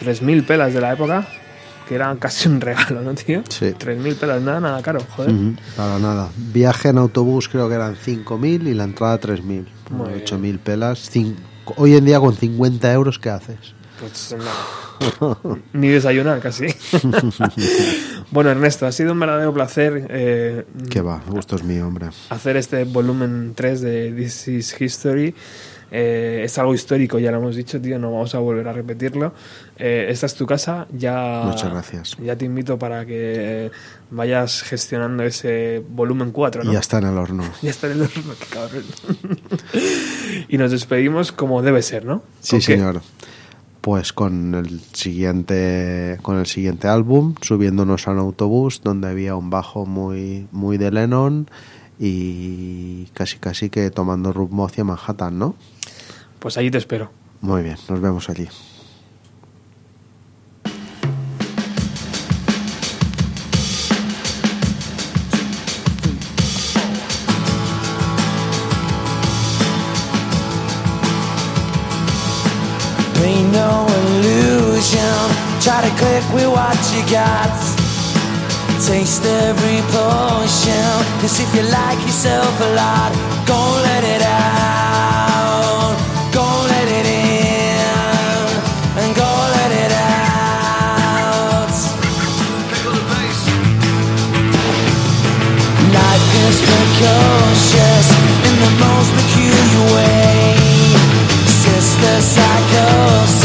3.000 pelas de la época, que era casi un regalo, ¿no, tío? Sí. 3.000 pelas, nada, nada caro, joder. Ujú, Para nada. Viaje en autobús creo que eran 5.000 y la entrada 3.000. Muy bien. 8.000 pelas. Hoy en día con 50 euros, ¿qué haces? Pues nada. Ni desayunar casi. bueno, Ernesto, ha sido un verdadero placer eh, Que va, gusto es mío, hombre. hacer este volumen 3 de This is History. Eh, es algo histórico, ya lo hemos dicho, tío, no vamos a volver a repetirlo. Eh, esta es tu casa, ya, Muchas gracias. ya te invito para que vayas gestionando ese volumen 4, ¿no? Ya está en el horno. Ya está en el horno, qué cabrón. y nos despedimos como debe ser, ¿no? Sí, señor. Pues con el siguiente con el siguiente álbum, subiéndonos a un autobús donde había un bajo muy muy de Lennon y casi casi que tomando rumbo hacia Manhattan, ¿no? Pues allí te espero. Muy bien, nos vemos allí. Got. Taste every potion. Cause if you like yourself a lot, go let it out. Go let it in. And go let it out. Life is precocious in the most peculiar way. Sister psychosis